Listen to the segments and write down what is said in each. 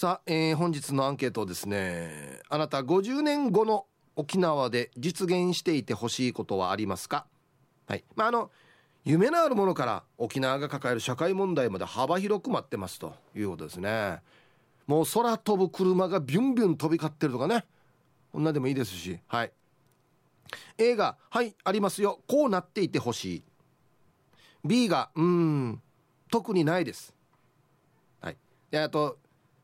さあ、えー、本日のアンケートですねあなた50年後の沖縄で実現していてほしいことはありますか？はい。まああの夢のあるものから沖縄が抱える社会問題まで幅広く待ってますということですね。もう空飛ぶ車がビュンビュン飛び交ってるとかね。こんなでもいいですし。はい。映画はいありますよ。こうなっていてほしい。B がうん特にないです。はい。であと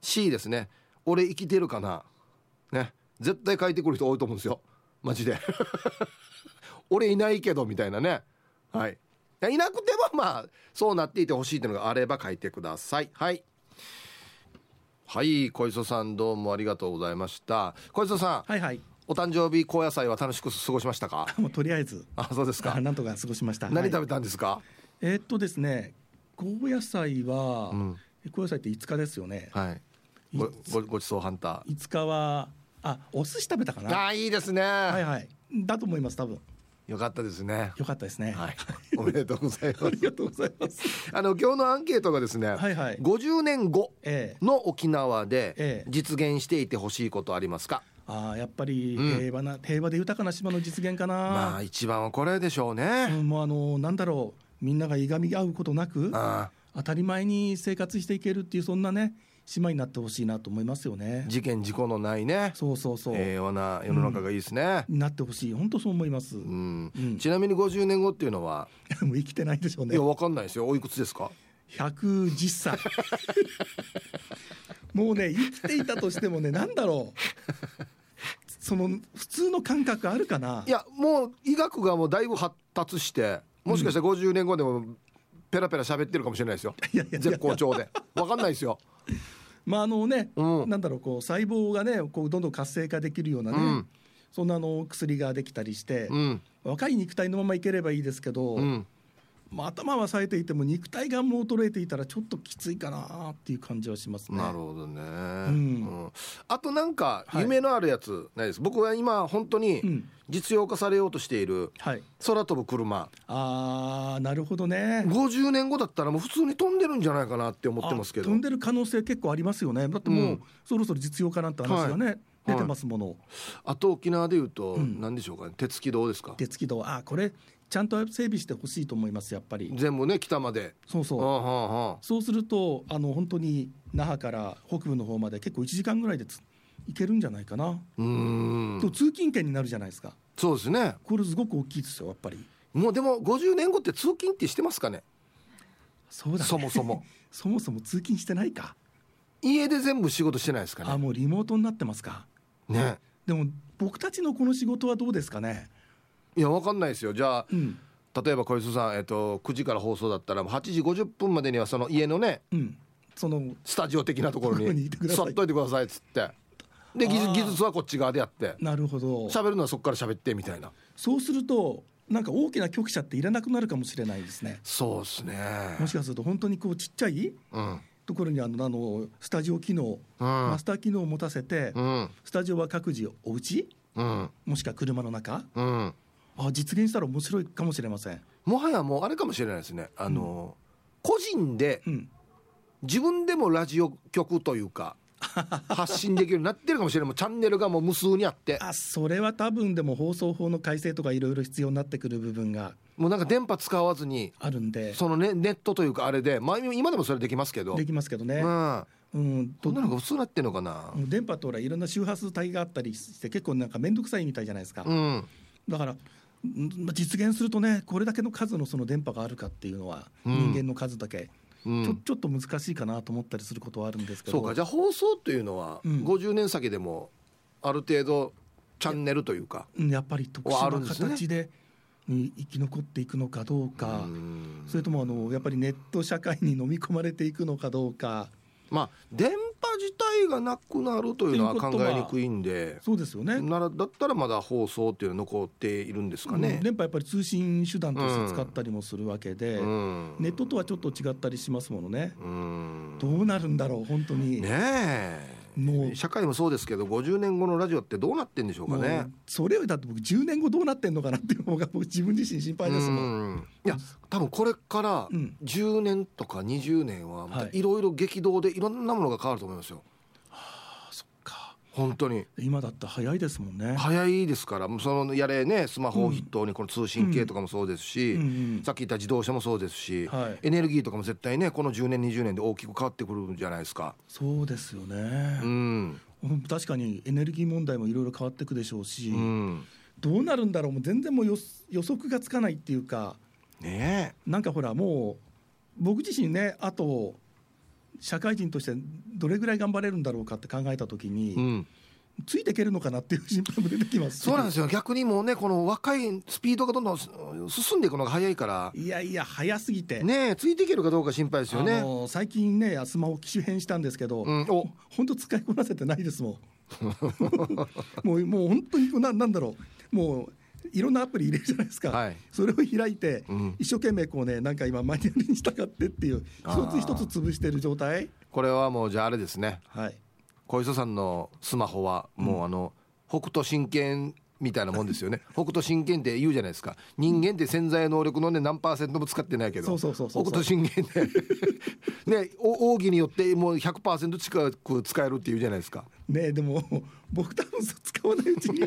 C ですね。俺生きてるかな？ね。絶対書いてくる人多いと思うんですよ。マジで。俺いないけどみたいなね。はい。いなくてもまあそうなっていてほしいというのがあれば書いてください。はい。はい小磯さんどうもありがとうございました。小磯さんはいはい。お誕生日高野菜は楽しく過ごしましたか？もうとりあえず。あそうですか。なんとか過ごしました。何食べはいたんですか、えーっとですね高野菜は、うん。高野菜って5日ですよね、はいごごごちそうハンター。5日はあお寿司食べたかな？ああいいですね、はいはい。だと思います多分。よかったですね。よかったですね。はい。おめでとうございまあすりがとうございます。あの今日のアンケートがですね、はいはい。50年後ええ。の沖縄でええ。実現していてほしいことありますか、ああやっぱりうん。平和な、平和で豊かな島の実現かな、まあ一番はこれでしょうね、うんもうあのなんだろう。みんながいがみ合うことなくああ当たり前に生活していけるっていうそんなね島になってほしいなと思いますよね。事件事故のないね。そうそうそう、平和な世の中がいいですね、なってほしい。本当そう思います、うん。うん。ちなみに50年後っていうのは、もう生きてないでしょうね。いやわかんないですよ。おいくつですか？110歳 もうね生きていたとしてもねなんだろう。その普通の感覚あるかな？いやもう医学がもうだいぶ発達してもしかしたら50年後でもペラペラ喋ってるかもしれないですよ。いやいやいや。絶好調で。わかんないですよまああのね、うん。なんだろうこう細胞がねこうどんどん活性化できるようなね、うん。そんなあの薬ができたりして、うん。若い肉体のままいければいいですけど、うんまあ、頭は冴えていても肉体がもう衰えていたらちょっときついかなっていう感じはしますね。なるほどね、ん。うん。あとなんかはい。夢のあるやつないです、僕は今本当にうん。実用化されようとしているはい、空飛ぶ車。あーなるほどね。50年後だったらもう普通に飛んでるんじゃないかなって思ってますけど。あ飛んでる可能性結構ありますよね。だってもう、うん。そろそろ実用化なんて話がね、出てますもの。あと沖縄でいうとうん。何でしょうかね。鉄軌道ですか？鉄軌道あこれちゃんと整備してほしいと思いますやっぱり。全部ね北までそうそう。はあはあはあそうするとあの本当に那覇から北部の方まで結構1時間ぐらいでつ行けるんじゃないかな。うーんと通勤圏になるじゃないですか。そうですねこれすごく大きいですよやっぱり。もうでも50年後って通勤ってしてますかね？そうだ、ね、そもそも そもそも通勤してないか。家で全部仕事してないですかねあもうリモートになってますか。ねでも僕たちのこの仕事はどうですかね。いやわかんないですよ。じゃあうん。例えば小磯さん、えっと、9時から放送だったら8時50分までにはその家のねうん。そのスタジオ的なところに座っといてくださいっつって。で技術はこっち側でやって。なるほど。喋るのはそこから喋ってみたいな。そうするとなんか大きな局舎っていらなくなるかもしれないですね。そうですね。もしかすると本当にこうちっちゃいうん。ところにあのあのスタジオ機能、マスター機能を持たせて、うん。スタジオは各自お家？うん。もしくは車の中？うんあ実現したら面白いかもしれません。もはやもうあれかもしれないですね。あの、個人でうん、自分でもラジオ局というか 発信できるようになってるかもしれない。もうチャンネルがもう無数にあって。あそれは多分でも放送法の改正とかいろいろ必要になってくる部分がもうなんか電波使わずにあるんで。そのねネットというかあれで、まあ、今でもそれできますけど。できますけどね。うん。うん、とどんなのが普通になってんのかな。電波ってほらいろんな周波数帯があったりして結構なんか面倒くさいみたいじゃないですか、うん。だから実現するとねこれだけの数のその電波があるかっていうのは、うん。人間の数だけ、うん。ちょちょっと難しいかなと思ったりすることはあるんですけど。そうか。じゃあ放送というのはうん。50年先でもある程度チャンネルというかうん。やっぱり特殊な形でうん生き残っていくのかどうか、うん。それともあのやっぱりネット社会に飲み込まれていくのかどうか。まあ電波自体がなくなるというのは考えにくいんでそうですよね。ならだったらまだ放送っていうのは残っているんですかうんね。電波やっぱり通信手段として使ったりもするわけで、うんネットとはちょっと違ったりしますものね。うんどうなるんだろう本当に。ねえもう社会もそうですけど50年後のラジオってどうなってんでしょうかね。それよりだって僕10年後どうなってんのかなっていう方が僕自分自身心配ですもん。うんいや多分これからうん10年とか20年はまたはいいろいろ激動でいろんなものが変わると思いますよ。本当に。今だって早いですもんね。早いですから。そのやれねスマホを筆頭にこの通信系とかもそうですし、さっき言った自動車もそうですし、はい。エネルギーとかも絶対ねこの10年20年で大きく変わってくるんじゃないですか。そうですよね。う、ん、うん確かにエネルギー問題もいろいろ変わっていくでしょうし、うん、どうなるんだろうもう全然もう予予測がつかないっていうかねなんかほらもう僕自身ねあと社会人としてどれぐらい頑張れるんだろうかって考えた時に、え、うん、ついていけるのかなっていう心配も出てきます。しそうなんですよ。逆にもうねこの若いスピードがどんどん進んでいくのが早いから。いやいや早すぎて、ねえついていけるかどうか心配ですよあね。の最近ねスマホ機種変したんですけど、うん、お。本当使いこなせてないですもん。もうもう本当にななんだろう。もういろんなアプリ入れるじゃないですか、はい。それを開いて、うん。一生懸命こうねなんか今マニュアルに従ってっていう一つ一つ潰してる状態。これはもうじゃああれですね。はい。小磯さんのスマホはもうあの、北斗神拳みたいなもんですよね。北斗神拳って言うじゃないですか。人間って潜在能力のね何パーセントも使ってないけど。北斗神拳で。ねお奥義によってもう100%近く使えるっていうじゃないですか。ねでも僕多分使わないうちに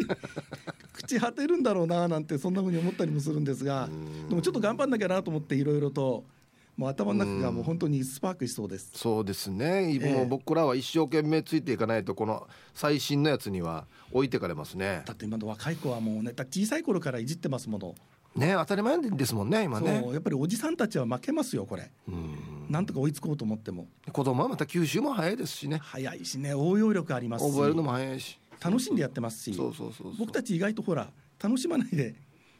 口果てるんだろうななんてそんなふうに思ったりもするんですが。でもちょっと頑張んなきゃなと思っていろいろともう頭の中がもう本当にスパークしそうです。そうですね、えもう僕らは一生懸命ついていかないとこの最新のやつには置いてかれますね。だって今の若い子はもうね小さい頃からいじってますもの、ね当たり前ですもんね今ね。やっぱりおじさんたちは負けますよこれ。うん。なんとか追いつこうと思っても。子供はまた吸収も早いですしね。早いしね応用力ありますし。覚えるのも早いし。楽しんでやってますし。そうそうそうそう。僕たち意外とほら楽しまないで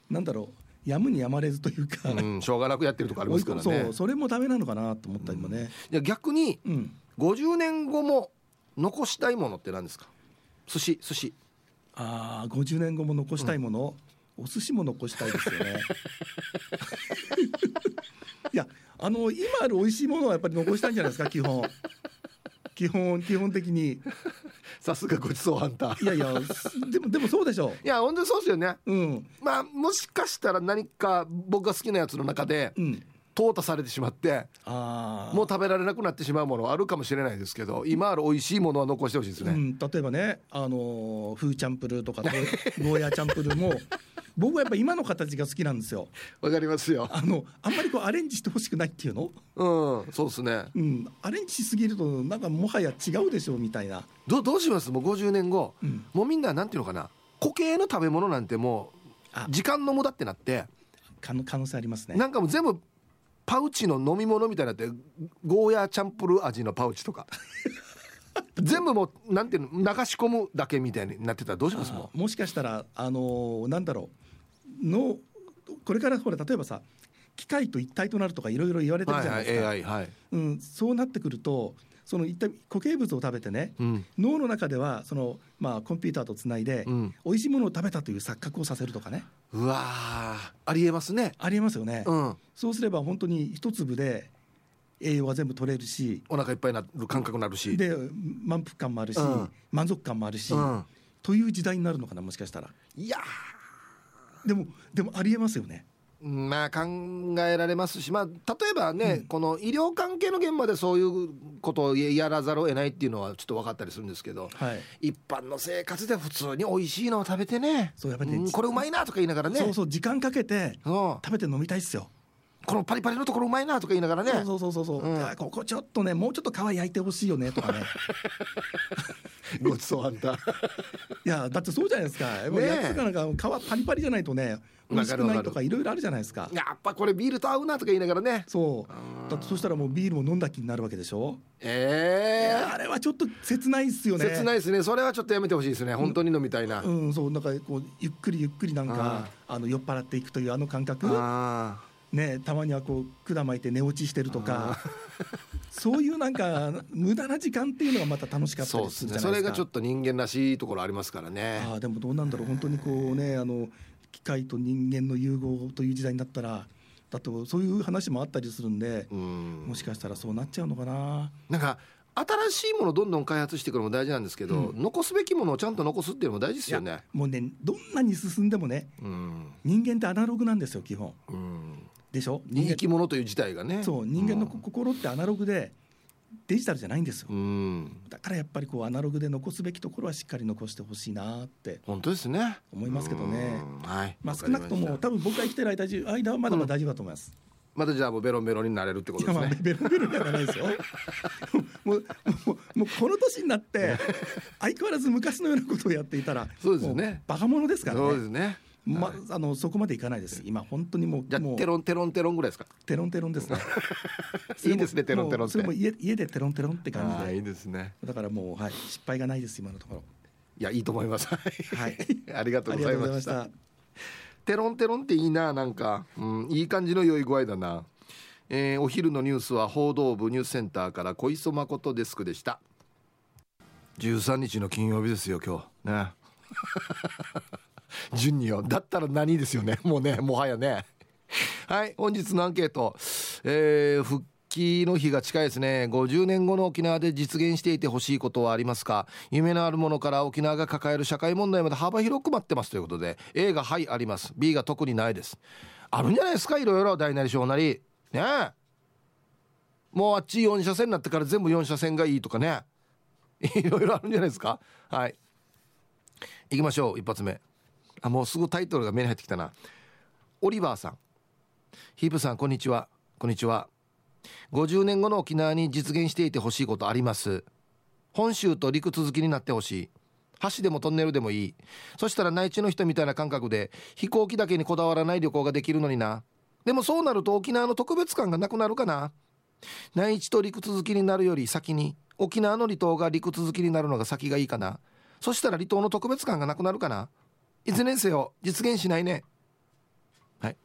なんだろうやむにやまれずというか、うん、しょうがなくやってるとこありますから そねうそれもダメなのかなと思ったりもね、じゃあ逆にうん。50年後も残したいものって何ですか？寿司寿司。ああ50年後も残したいもの、お寿司も残したいですよね。いやあの今ある美味しいものはやっぱり残したいんじゃないですか基本基本 基本的に。さすがごちそうハンター。いやいやすでもでもそうでしょいや本当にそうですよね。うん。まあもしかしたら何か僕が好きなやつの中でうん。淘汰されてしまってもう食べられなくなってしまうものはあるかもしれないですけど今ある美味しいものは残してほしいですね、うん、例えばね、あのーフーチャンプルーとかゴーヤーチャンプルーも僕はやっぱ今の形が好きなんですよ。わかりますよ。あのあんまりこうアレンジしてほしくないっていうの、うんそうですね。うん、アレンジしすぎるとなんかもはや違うでしょうみたいな、どうどうします？もう50年後、うん、もうみんななんていうのかな？固形の食べ物なんてもあ。う時間の無駄ってなって。可能可能性ありますね。なんかもう全部パウチの飲み物みたいになってゴーヤーチャンプルー味のパウチとか。全部もうなんていうの流し込むだけみたいになってたらどうします？もしかしたらあのーなんだろうのこれからほら例えばさ機械と一体となるとかいろいろ言われてるはいはいじゃないですか、AI はい、うん、そうなってくるとその一体固形物を食べてねうん。脳の中ではその、まあ、コンピューターとつないで、うん、美味しいものを食べたという錯覚をさせるとかね。うわーありえますね。ありえますよね、うん。そうすれば本当に一粒で栄養は全部取れるしお腹いっぱいになる感覚になるし。で満腹感もあるし、うん。満足感もあるし、うん、という時代になるのかなもしかしたら。いやでもでもありえますよね。ーまあ考えられますしまあ例えばね、うん。この医療関係の現場でそういうことをやらざるを得ないっていうのはちょっと分かったりするんですけどはい。一般の生活で普通に美味しいのを食べてねそうやっぱりねうんこれうまいなとか言いながらね。そうそう時間かけて食べて飲みたいっすよ、このパリパリのところうまいなとか言いながらね。そうそうそうそう、う。ん。あここちょっとねもうちょっと皮焼いてほしいよねとかね。ごちそうあんた。いやだってそうじゃないですか。ねえ。焼き魚なんか皮パリパリじゃないとね美味しくないとかいろいろあるじゃないですか。やっぱこれビールと合うなとか言いながらね。そう。だってそしたらもうビールも飲んだ気になるわけでしょ、ええあれはちょっと切ないっすよね。切ないですね。それはちょっとやめてほしいですね。本当に飲みたいな、うんそう。なんかこうゆっくりゆっくりなんかあの酔っ払っていくというあの感覚。あねたまにはこう管巻いて寝落ちしてるとかそういうなんか無駄な時間っていうのがまた楽しかーったりするじゃないですか。それがちょっと人間らしいところありますからね。ああでもどうなんだろう。本当にこうねあの機械と人間の融合という時代になったらだとそういう話もあったりするんでうん。もしかしたらそうなっちゃうのかな。なんか新しいものをどんどん開発していくのも大事なんですけど、うん。残すべきものをちゃんと残すっていうのも大事ですよね。もうねどんなに進んでもねうん、人間ってアナログなんですよ基本。うん、でしょ？人間生き物という自体がね。そう人間のうん。心ってアナログでデジタルじゃないんですよ。うん。だからやっぱりこうアナログで残すべきところはしっかり残してほしいなって本当ですね。思いますけどね。うん。はい。まあ少なくとも多分僕が生きてる間中間はまだまだ大丈夫だと思います、またじゃあもうベロンベロンになれるってことですね。ベロベロにはならないですよ。もうもうもうこの年になって 相変わらず昔のようなことをやっていたらそうですよね。バカ者ですからそうでねすねまあのそこまでいかないです。今本当にもうじゃあもう。テロンテロンテロンぐらいですか？テロンテロンですね。いいですねテロンテロンって。それも家家でテロンテロンって感ああいいじでですね。だからもうはい失敗がないです今のところ。いやいいと思います。はい。ありがとうございました。テロンテロンっていいななんか、うん、いい感じの良い具合だな、えーお昼のニュースは報道部ニュースセンターから小磯誠デスクでした。13日の金曜日ですよ今日。ね順によだったら何ですよね。もうねもはやね。はい本日のアンケート、えー復帰の日が近いですね。50年後の沖縄で実現していてほしいことはありますか？夢のあるものから沖縄が抱える社会問題まで幅広く待ってますということで A がはいあります。B が特にないです。あるんじゃないですか？いろいろ大なり小なり。ねえ。もうあっち4車線になってから全部4車線がいいとかね。いろいろあるんじゃないですか？はい。行きましょう。一発目。あもうすぐタイトルが目に入ってきたな。オリバーさん。ヒープさんこんにちは。こんにちは。50年後の沖縄に実現していてほしいことあります。本州と陸続きになってほしい。橋でもトンネルでもいい。そしたら内地の人みたいな感覚で飛行機だけにこだわらない旅行ができるのにな。でもそうなると沖縄の特別感がなくなるかな。内地と陸続きになるより先に沖縄の離島が陸続きになるのが先がいいかな。そしたら離島の特別感がなくなるかな。いずれにせよ実現しないね。はい、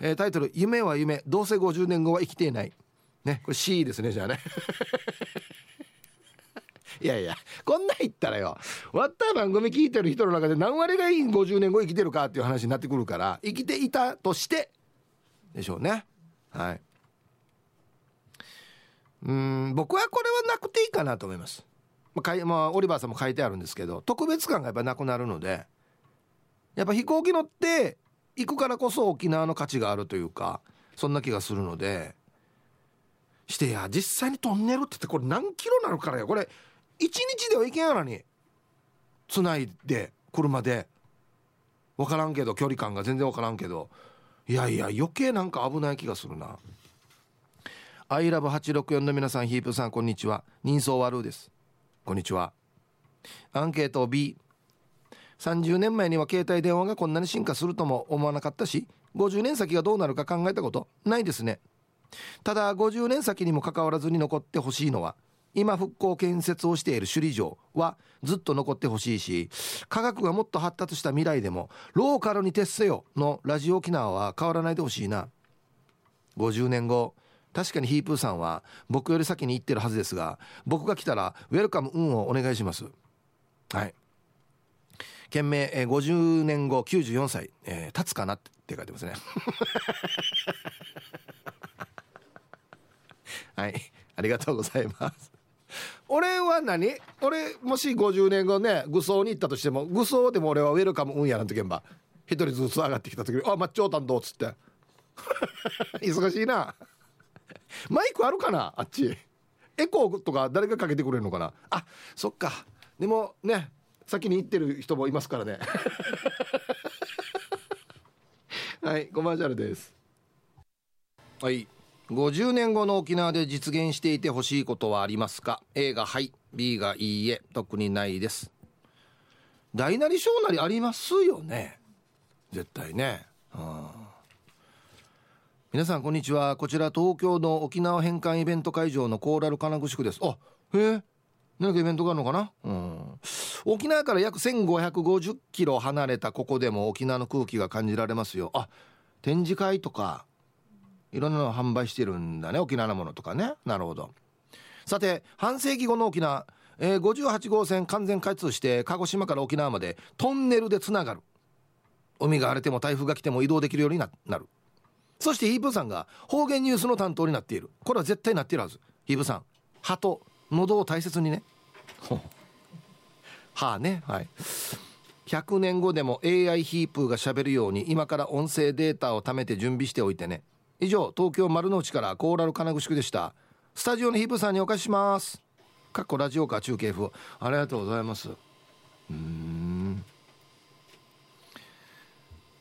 えータイトル「夢は夢。どうせ50年後は生きていない」ね。これ C ですねじゃあね。いやいやこんなん言ったらよ。わった番組聞いてる人の中で何割がいい50年後生きてるかっていう話になってくるから生きていたとしてでしょうね。はい。うん僕はこれはなくていいかなと思います、まあかいまあ、オリバーさんも書いてあるんですけど特別感がやっぱなくなるのでやっぱ飛行機乗って行くからこそ沖縄の価値があるというかそんな気がするので。してや実際にトンネルって言ってこれ何キロなのからよこれ1日では行けんやらにつないで車で。分からんけど距離感が全然分からんけど。いやいや余計なんか危ない気がするな「アイラブ864の皆さんヒープさんこんにちは。人相悪うです。こんにちは。アンケート B 30年前には携帯電話がこんなに進化するとも思わなかったし50年先がどうなるか考えたことないですね。ただ50年先にもかかわらずに残ってほしいのは今復興建設をしている首里城はずっと残ってほしいし科学がもっと発達した未来でもローカルに徹せよのラジオ沖縄は変わらないでほしいな。50年後確かにヒープーさんは僕より先に行ってるはずですが僕が来たらウェルカム運をお願いします。はい。件名、えー50年後94歳、えー経つかなって書いてますね。はい。ありがとうございます。俺は何？俺もし50年後ね愚僧に行ったとしても愚僧でも俺はウェルカム運やなんてけんば一人ずつ上がってきた時に「あマッチョータンどう?」っつって。忙しいな。マイクあるかな？あっち。エコーとか誰がかけてくれるのかな？あそっか。でもね先に行ってる人もいますからね。はいコマーシャルです。はい。50年後の沖縄で実現していてほしいことはありますか？A がはい。B がいいえ。特にないです。大なり小なりありますよね。絶対ね、はあ皆さんこんにちは。こちら東京の沖縄返還イベント会場のコーラル金具宿です。あへえ何かイベントがあるのかな？うん。沖縄から約1550キロ離れたここでも沖縄の空気が感じられますよ。あ展示会とかいろんなの販売してるんだね沖縄のものとかね。なるほど。さて半世紀後の沖縄、えー58号線完全開通して鹿児島から沖縄までトンネルでつながる。海が荒れても台風が来ても移動できるようになる。そしてヒープさんが方言ニュースの担当になっている。これは絶対なっているはず。ヒープさん歯と喉を大切にね。ほう。歯ね。はい。100年後でも AI ヒープーがしゃべるように今から音声データを貯めて準備しておいてね。以上東京丸の内からコーラル金具宿でした。スタジオのヒープさんにお貸しします。かっこラジオか中継風ありがとうございます。うん。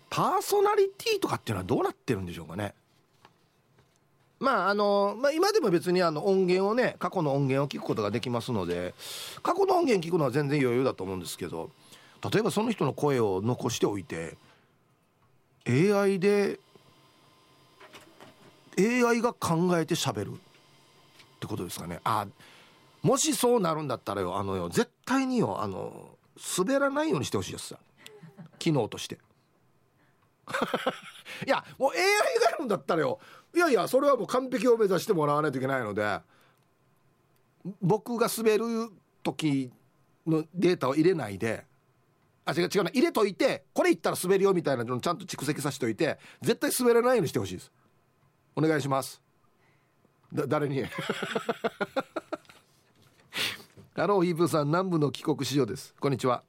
パーソナリティとかっていうのはどうなってるんでしょうかねまああの、まあ、今でも別にあの音源をね過去の音源を聞くことができますので過去の音源聞くのは全然余裕だと思うんですけど例えばその人の声を残しておいて AI で AI が考えて喋るってことですかね。あもしそうなるんだったらよあのよ絶対によあの滑らないようにしてほしいです。機能として。いやもう AI がやるんだったらよいやいやそれはもう完璧を目指してもらわないといけないので僕が滑る時のデータを入れないであ違う違うな入れといてこれ言ったら滑るよみたいなのちゃんと蓄積させておいて絶対滑らないようにしてほしいです。お願いします。だ誰に？ハローヒープさん南部の帰国子女です。こんにちは。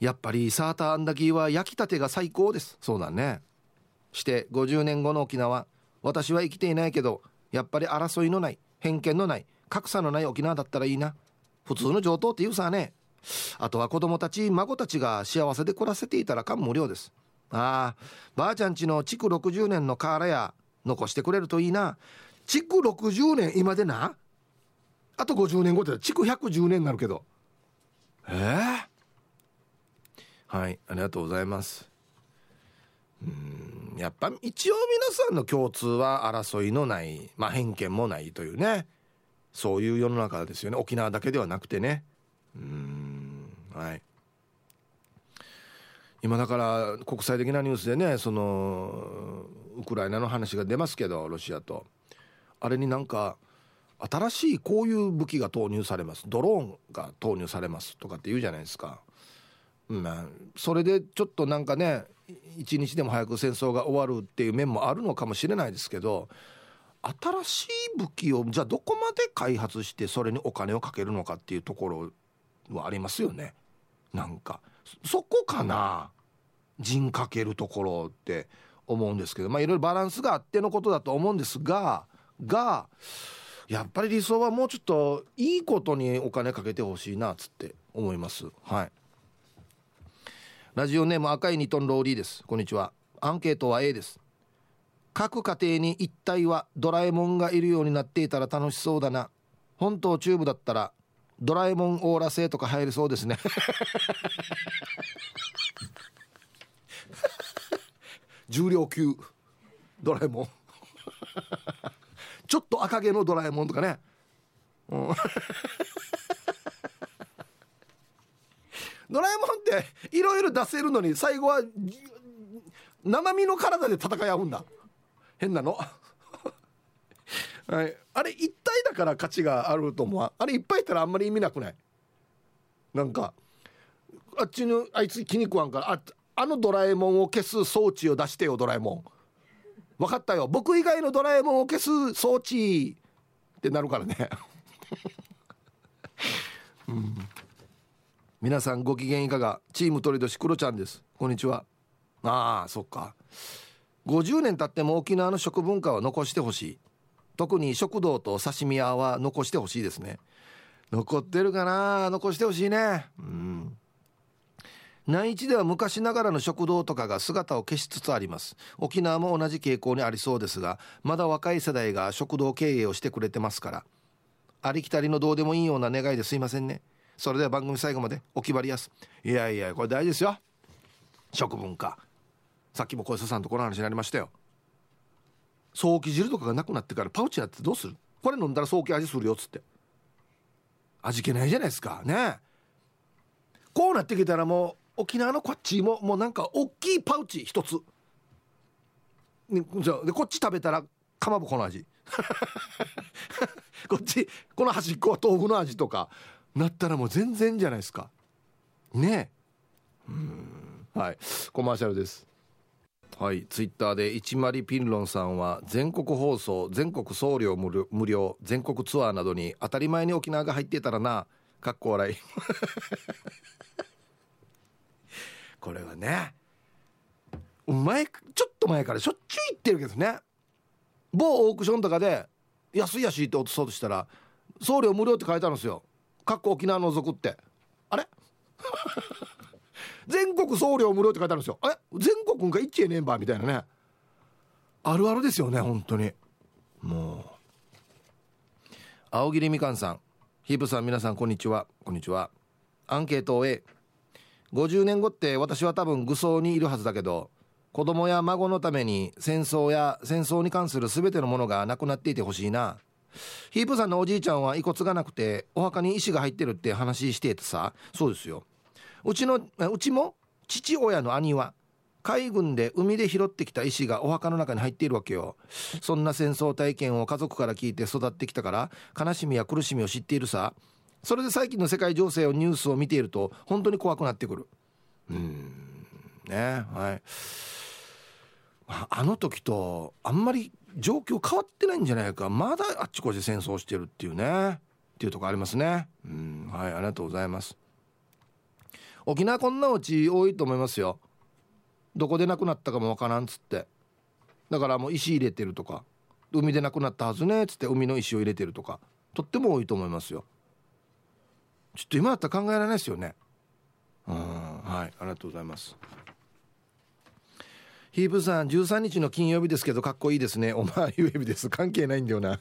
やっぱりサーターアンダギーは焼きたてが最高です。そうだね。して50年後の沖縄私は生きていないけどやっぱり争いのない偏見のない格差のない沖縄だったらいいな。普通の上等って言うさね。あとは子供たち孫たちが幸せで暮らせていたら感無量です。ああばあちゃんちの築60年の瓦屋残してくれるといいな。築60年今でな？あと50年後って築110年になるけど。ええー、はいありがとうございます。うん。やっぱ一応皆さんの共通は争いのないまあ偏見もないというね。そういう世の中ですよね。沖縄だけではなくてね。うん。はい。今だから国際的なニュースでねそのウクライナの話が出ますけどロシアと。あれになんか新しいこういう武器が投入されます。ドローンが投入されますとかって言うじゃないですか。まあ、それでちょっとなんかね一日でも早く戦争が終わるっていう面もあるのかもしれないですけど新しい武器をじゃあどこまで開発してそれにお金をかけるのかっていうところはありますよね。なんかそこかな？陣かけるところって思うんですけどまあいろいろバランスがあってのことだと思うんですががやっぱり理想はもうちょっといいことにお金かけてほしいなっつって思います。はい。ラジオネーム赤いニトンローリーです。こんにちは。アンケートは A です。各家庭に一体はドラえもんがいるようになっていたら楽しそうだな。本当チューブだったらドラえもんオーラ製とか入りそうですね。重量級。ドラえもん。ちょっと赤毛のドラえもんとかね、うん、ドラえもんっていろいろ出せるのに最後は生身の体で戦い合うんだ。変なの。はい、あれ一体だから価値があると思うあれいっぱいいたらあんまり意味なくない？なんかあっちのあいつ気に食わんからああのドラえもんを消す装置を出してよドラえもん。分かったよ。僕以外のドラえもんを消す装置ってなるからね、うん、皆さんご機嫌いかが？チーム鳥年クロちゃんです。こんにちは。ああそっか。50年経っても沖縄の食文化は残してほしい。特に食堂と刺身屋は残してほしいですね。残ってるかな？残してほしいね。うん。内地では昔ながらの食堂とかが姿を消しつつあります。沖縄も同じ傾向にありそうですがまだ若い世代が食堂経営をしてくれてますから。ありきたりのどうでもいいような願いですいませんね。それでは番組最後までお決まりやす。いやいやこれ大事ですよ。食文化。さっきも小磯さんとこの話になりましたよ。早期汁とかがなくなってからパウチになってどうする？これ飲んだら早期味するよっつって。味気ないじゃないですか。ね。こうなってきたらもう沖縄のこっちももうなんか大きいパウチ一つ。でこっち食べたらかまぼこの味。こっちこの端っこは豆腐の味とか。なったらもう全然じゃないですか。ねはい。コマーシャルです。はい。ツイッターで一マリピンロンさんは全国放送全国送料無料全国ツアーなどに当たり前に沖縄が入ってたらなかっこ笑い。これはね前ちょっと前からしょっちゅう言ってるけどね。某オークションとかで安いやしって落とそうとしたら送料無料って書いてあるんですよかっこ沖縄除くって。あれ？全国送料無料って書いてあるんですよ。え全国が1円ねんばみたいなね。あるあるですよね本当に。もう。青桐みかんさん。ヒープさん皆さんこんにちは。こんにちは。アンケートを A50 年後って私は多分愚僧にいるはずだけど子供や孫のために戦争や戦争に関する全てのものがなくなっていてほしいな。ヒープさんのおじいちゃんは遺骨がなくてお墓に石が入ってるって話しててさ。そうですよ。うちのうちも父親の兄は海軍で海で拾ってきた石がお墓の中に入っているわけよ。そんな戦争体験を家族から聞いて育ってきたから悲しみや苦しみを知っているさ。それで最近の世界情勢をニュースを見ていると本当に怖くなってくる。うん。ねはい。あの時とあんまり状況変わってないんじゃないか。まだあっちこっちで戦争してるっていうね。っていうとこありますね。うん。はいありがとうございます。沖縄こんなお家多いと思いますよ。どこで亡くなったかもわからんっつって。だからもう石入れてるとか。海で亡くなったはずね。っつって海の石を入れてるとか。とっても多いと思いますよ。ちょっと今だったら考えられないですよね。うん。はいありがとうございます。ヒープさん13日の金曜日ですけどかっこいいですね。お前ゆえびです。関係ないんだよな。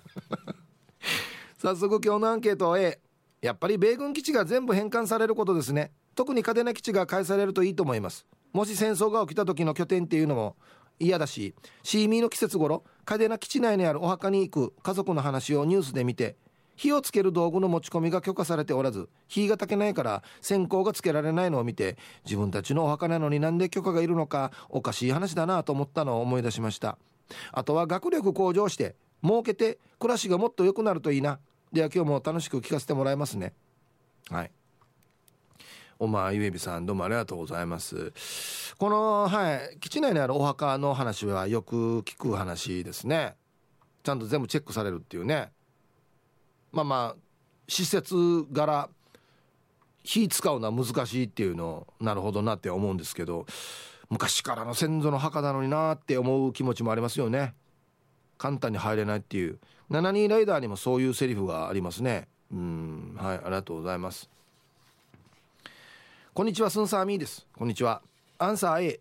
早速今日のアンケート A やっぱり米軍基地が全部返還されることですね。特に嘉手納基地が返されるといいと思います。もし戦争が起きた時の拠点っていうのも嫌だしシーミーの季節頃嘉手納基地内にあるお墓に行く家族の話をニュースで見て火をつける道具の持ち込みが許可されておらず火が焚けないから線香がつけられないのを見て自分たちのお墓なのになんで許可がいるのかおかしい話だなと思ったのを思い出しました。あとは学力向上して儲けて暮らしがもっと良くなるといいな。では今日も楽しく聞かせてもらいますね。はい。おまゆえびさんどうもありがとうございます。このはい基地内にあるお墓の話はよく聞く話ですね。ちゃんと全部チェックされるっていうね。まあまあ施設柄火使うのは難しいっていうのをなるほどなって思うんですけど昔からの先祖の墓なのになって思う気持ちもありますよね。簡単に入れないっていう。72ライダーにもそういうセリフがありますね。うんはいありがとうございます。こんにちはスンサーミーです。こんにちは。アンサー A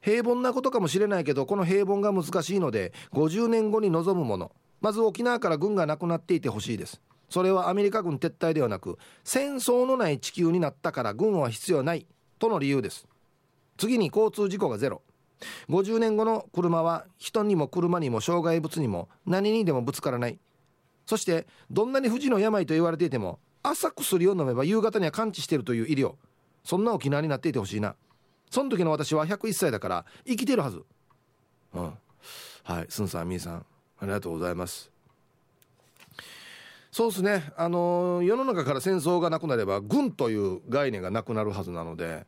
平凡なことかもしれないけどこの平凡が難しいので50年後に望むもの。まず沖縄から軍がなくなっていてほしいです。それはアメリカ軍撤退ではなく戦争のない地球になったから軍は必要ないとの理由です。次に交通事故がゼロ。50年後の車は人にも車にも障害物にも何にでもぶつからない。そしてどんなに不治の病と言われていても朝薬を飲めば夕方には完治しているという医療。そんな沖縄になっていてほしいな。その時の私は101歳だから生きてるはず。うん。はいスンさんみーさん。ありがとうございます。そうですね。あの世の中から戦争がなくなれば軍という概念がなくなるはずなので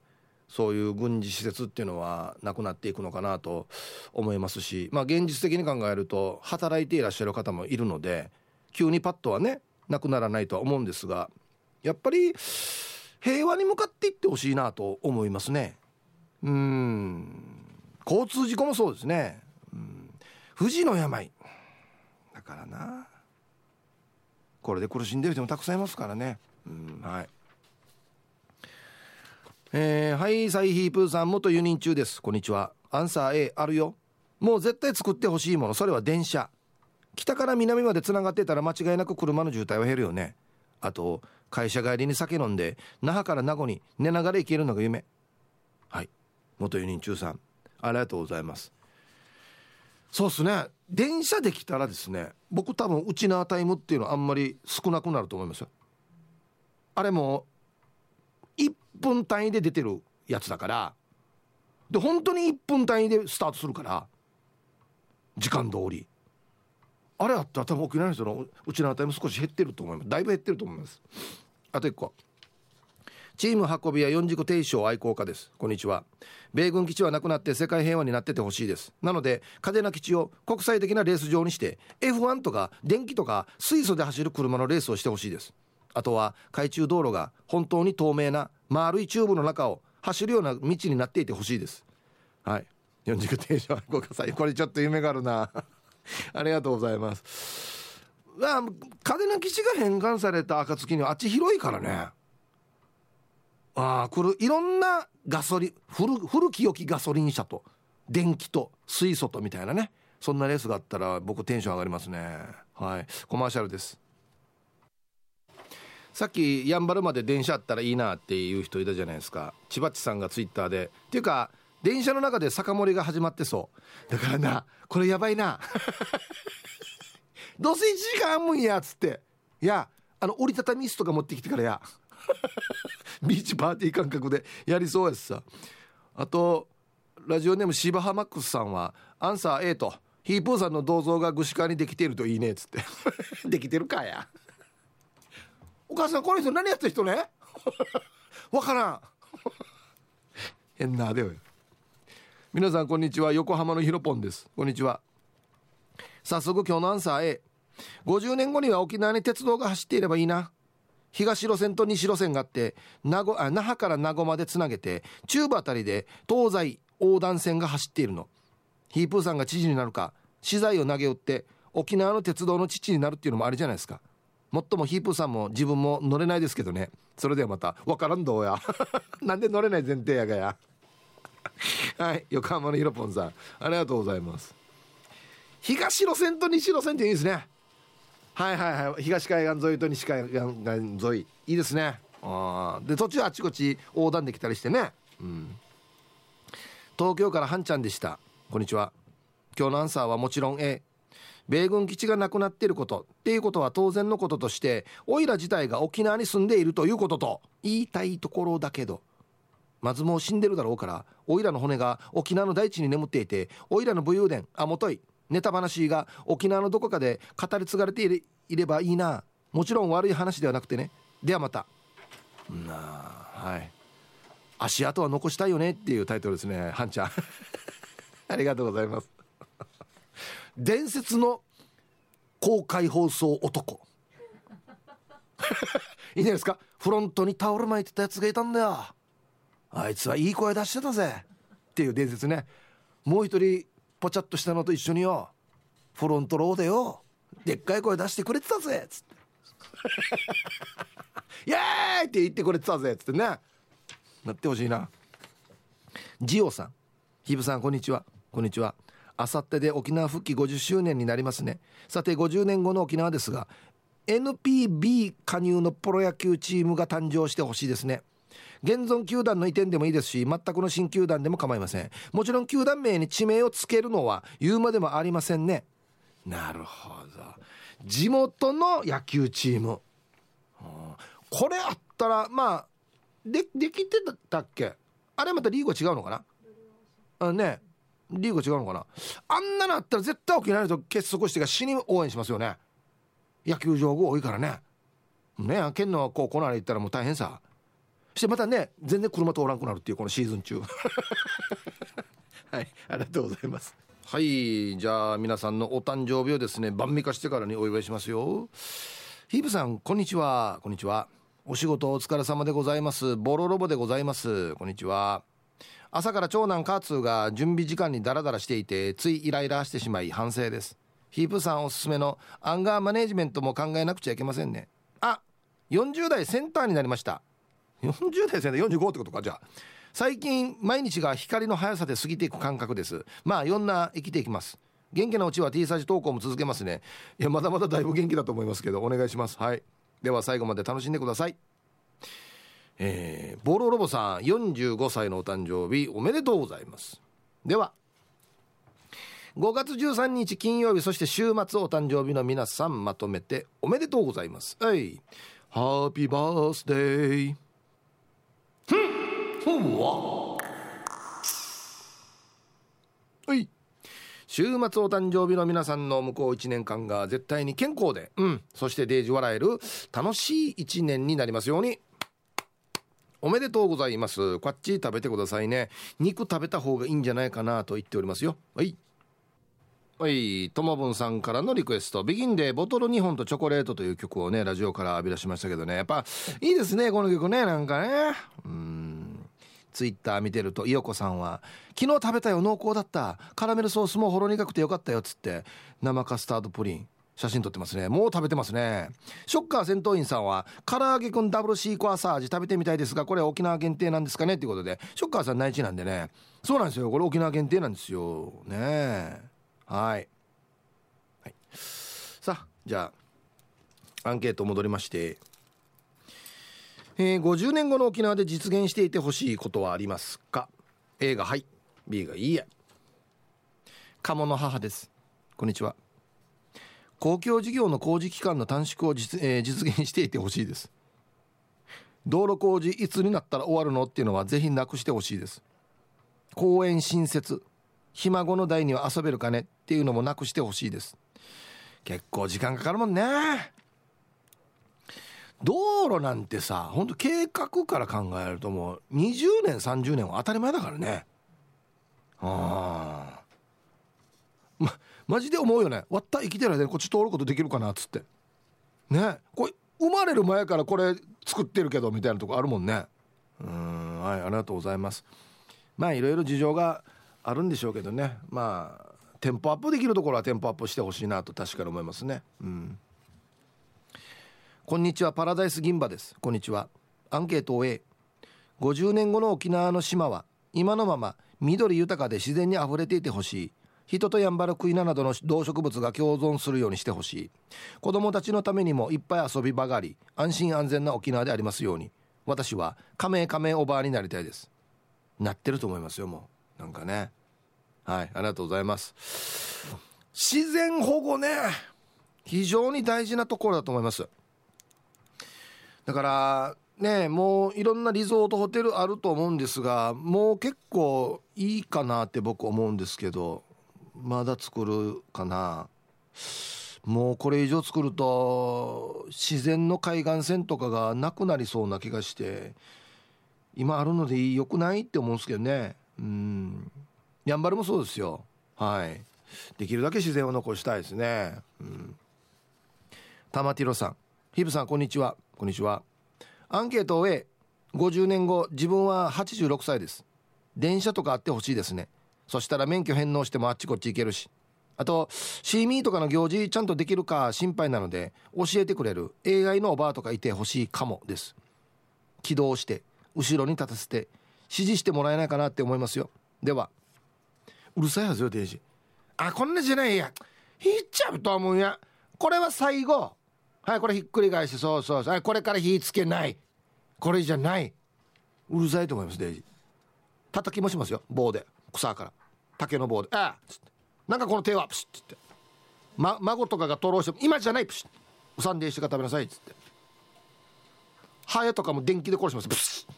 そういう軍事施設っていうのはなくなっていくのかなと思いますしまあ現実的に考えると働いていらっしゃる方もいるので急にパッとはねなくならないとは思うんですがやっぱり平和に向かっていってほしいなと思いますね。うん。交通事故もそうですね。うん。富士の病。からな。これで苦しんでる人もたくさんいますからね。うんはい。えー、はいサイヒープーさん元輸入中です。こんにちは。アンサー A あるよ。もう絶対作ってほしいもの。それは電車。北から南までつながってたら間違いなく車の渋滞は減るよね。あと会社帰りに酒飲んで那覇から名護に寝ながら行けるのが夢。はい。元輸入中さんありがとうございます。そうっすね。電車できたらですね僕多分うちなタイムっていうのはあんまり少なくなると思いますよ。あれも1分単位で出てるやつだからで本当に1分単位でスタートするから時間通り。あれあったら多分沖縄の人のうちのタイム少し減ってると思います。だいぶ減ってると思います。あと1個。チーム運び屋四軸定称愛好家です。こんにちは。米軍基地はなくなって世界平和になっててほしいです。なので嘉手納基地を国際的なレース場にして F1 とか電気とか水素で走る車のレースをしてほしいです。あとは海中道路が本当に透明な丸いチューブの中を走るような道になっていてほしいです。はい。四軸停車愛好家さんこれちょっと夢があるな。ありがとうございます。あ嘉手納基地が返還された暁にはあっち広いからね。ああこれいろんなガソリン古古き良きガソリン車と電気と水素とみたいなね。そんなレースがあったら僕テンション上がりますね。はい。コマーシャルです。さっきやんばるまで電車あったらいいなっていう人いたじゃないですか。千葉っちさんがツイッターで。っていうか電車の中で酒盛りが始まってそう。だからなこれやばいな。どうせ1時間あんもんやっつって。いやあの折りたたみ椅子とか持ってきてからや。ビーチパーティー感覚でやりそうやしさ。あとラジオネームシバハマックスさんはアンサー A とヒープーさんの銅像が具志川にできているといいねっつって。できてるかや。お母さんこの人何やってる人ね？わからん。変なでよ。皆さんこんにちは横浜のひろぽんです。こんにちは。早速今日のアンサー A 50年後には沖縄に鉄道が走っていればいいな東路線と西路線があって名護あ那覇から名護までつなげて中部あたりで東西横断線が走っているの。ヒープーさんが知事になるか資材を投げ打って沖縄の鉄道の父になるっていうのもあれじゃないですか。もっともヒープーさんも自分も乗れないですけどね。それではまた分からんどうや。なんで乗れない前提やがや。はい横浜のひろぽんさんありがとうございます。東路線と西路線っていいですね。はいはいはい。東海岸沿いと西海岸沿い。いいですね。あで途中あちこち横断できたりしてね。うん。東京からはんちゃんでした。こんにちは。今日のアンサーはもちろん A 米軍基地がなくなっていること。っていうことは当然のこととしてオイラ自体が沖縄に住んでいるということと。言いたいところだけど。まずもう死んでるだろうからオイラの骨が沖縄の大地に眠っていてオイラの武勇伝。あもとい。ネタ話が沖縄のどこかで語り継がれていればいいな。もちろん悪い話ではなくてね。ではまた。なあはい。足跡は残したいよねっていうタイトルですね。はんちゃん。ありがとうございます。伝説の公開放送男。いいんじゃないですか？フロントにタオル巻いてたやつがいたんだよ。あいつはいい声出してたぜ。っていう伝説ね。もう一人ぽちゃっとしたのと一緒によ。フロントローでよ。でっかい声出してくれてたぜ。っつって。イエーイって言ってくれてたぜ。っつってね。なってほしいな。ジオさん。ヒブさんこんにちは。こんにちは。あさってで沖縄復帰50周年になりますね。さて50年後の沖縄ですが NPB 加入のプロ野球チームが誕生してほしいですね現存球団の移転でもいいですし全くの新球団でも構いません。もちろん球団名に地名をつけるのは言うまでもありませんね。なるほど。地元の野球チーム、これあったらまあでできてたっけ？あれまたリーグは違うのかな？あね。リーグは違うのかな？あんなのあったら絶対沖縄と結束してが死に応援しますよね。野球場が多いからね。ね県の高校なら行ったらもう大変さ。してまたね全然車通らんくなるっていうこのシーズン中。はいありがとうございます。はいじゃあ皆さんのお誕生日をですね晩味化してからにお祝いしますよ。ヒープさんこんにちは。こんにちは。お仕事お疲れ様でございます。ボロロボでございます。こんにちは。朝から長男カーツーが準備時間にダラダラしていてついイライラしてしまい反省です。ヒープさんおすすめのアンガーマネジメントも考えなくちゃいけませんね。あ40代センターになりました40代センター45ってことか。じゃあ最近毎日が光の速さで過ぎていく感覚です。まあいろんな生きていきます。元気なうちは T サージ投稿も続けますね。いやまだまだだいぶ元気だと思いますけどお願いします。はい。では最後まで楽しんでください。えー、ボロロボさん45歳のお誕生日おめでとうございます。では5月13日金曜日そして週末お誕生日の皆さんまとめておめでとうございます。はい。ハッピーバースデー。ふんわは？い週末お誕生日の皆さんの向こう1年間が絶対に健康で、うん、そしてデージ笑える楽しい1年になりますように。おめでとうございます。こっち食べてくださいね。肉食べた方がいいんじゃないかなと言っておりますよ。はい。はい、ともぶんさんからのリクエスト「ビギンでボトル2本とチョコレート」という曲をねラジオから浴び出しましたけどねやっぱいいですねこの曲ねなんかねうんツイッター見てるといよこさんは「昨日食べたよ濃厚だった。カラメルソースもほろ苦くてよかったよ」っつって生カスタードプリン写真撮ってますね。もう食べてますね。ショッカー戦闘員さんは唐揚げくんダブルシークワーサー味食べてみたいですがこれ沖縄限定なんですかね？っていうことでショッカーさん内地なんでね。そうなんですよ。これ沖縄限定なんですよ。ね。はい、はい、さあじゃあアンケート戻りまして。えー、50年後の沖縄で実現していてほしいことはありますか？A がはい。B がいいえ。鴨の母です。こんにちは。公共事業の工事期間の短縮を実,、えー、実現していてほしいです。道路工事いつになったら終わるのっていうのはぜひなくしてほしいです。公園新設。ひ孫の代には遊べるかねっていうのもなくしてほしいです。結構時間かかるもんね。道路なんてさほんと計画から考えるともう20年30年は当たり前だからね。ああ。まマジで思うよね。割った生きてる間にこっち通ることできるかなっつって。ね。これ生まれる前からこれ作ってるけどみたいなとこあるもんね。うんはいありがとうございます。まあいろいろ事情があるんでしょうけどね。まあテンポアップできるところはテンポアップしてほしいなと確かに思いますね。うん。こんにちはパラダイス銀歯です。こんにちは。アンケートを A 50年後の沖縄の島は今のまま緑豊かで自然にあふれていてほしい。人とヤンバルクイナなどの動植物が共存するようにしてほしい。子供たちのためにもいっぱい遊び場があり安心安全な沖縄でありますように。私は仮名仮名おばあになりたいです。なってると思いますよもう。なんかね。はいありがとうございます。自然保護ね非常に大事なところだと思います。だからねもういろんなリゾートホテルあると思うんですがもう結構いいかなって僕思うんですけどまだ作るかな。もうこれ以上作ると自然の海岸線とかがなくなりそうな気がして今あるのでよくないって思うんですけどね。うん。やんばるもそうですよ。はい。できるだけ自然を残したいですね。うん。玉ティロさん。ヒブさんこんにちは。こんにちは。アンケートを A50 年後自分は86歳です。電車とかあってほしいですね。そしたら免許返納してもあっちこっち行けるし。あとシーミーとかの行事ちゃんとできるか心配なので教えてくれる。AI のおばあとかいてほしいかもです。起動して後ろに立たせて指示してもらえないかなって思いますよ。ではうるさいはずよデイジあこんなじゃないや。引っちゃうと思うんや。これは最後はいこれひっくり返してそうそうそう。はいこれから火つけない。これじゃない。うるさいと思いますデイジ叩きもしますよ棒で。草から。竹の棒で「ああ」っつって「なんかこの手は」プシッって、ま、孫とかがとろうしても「今じゃない」プシッ。うさんでしてから食べなさいっつって。ハエとかも電気で殺しますプシッ。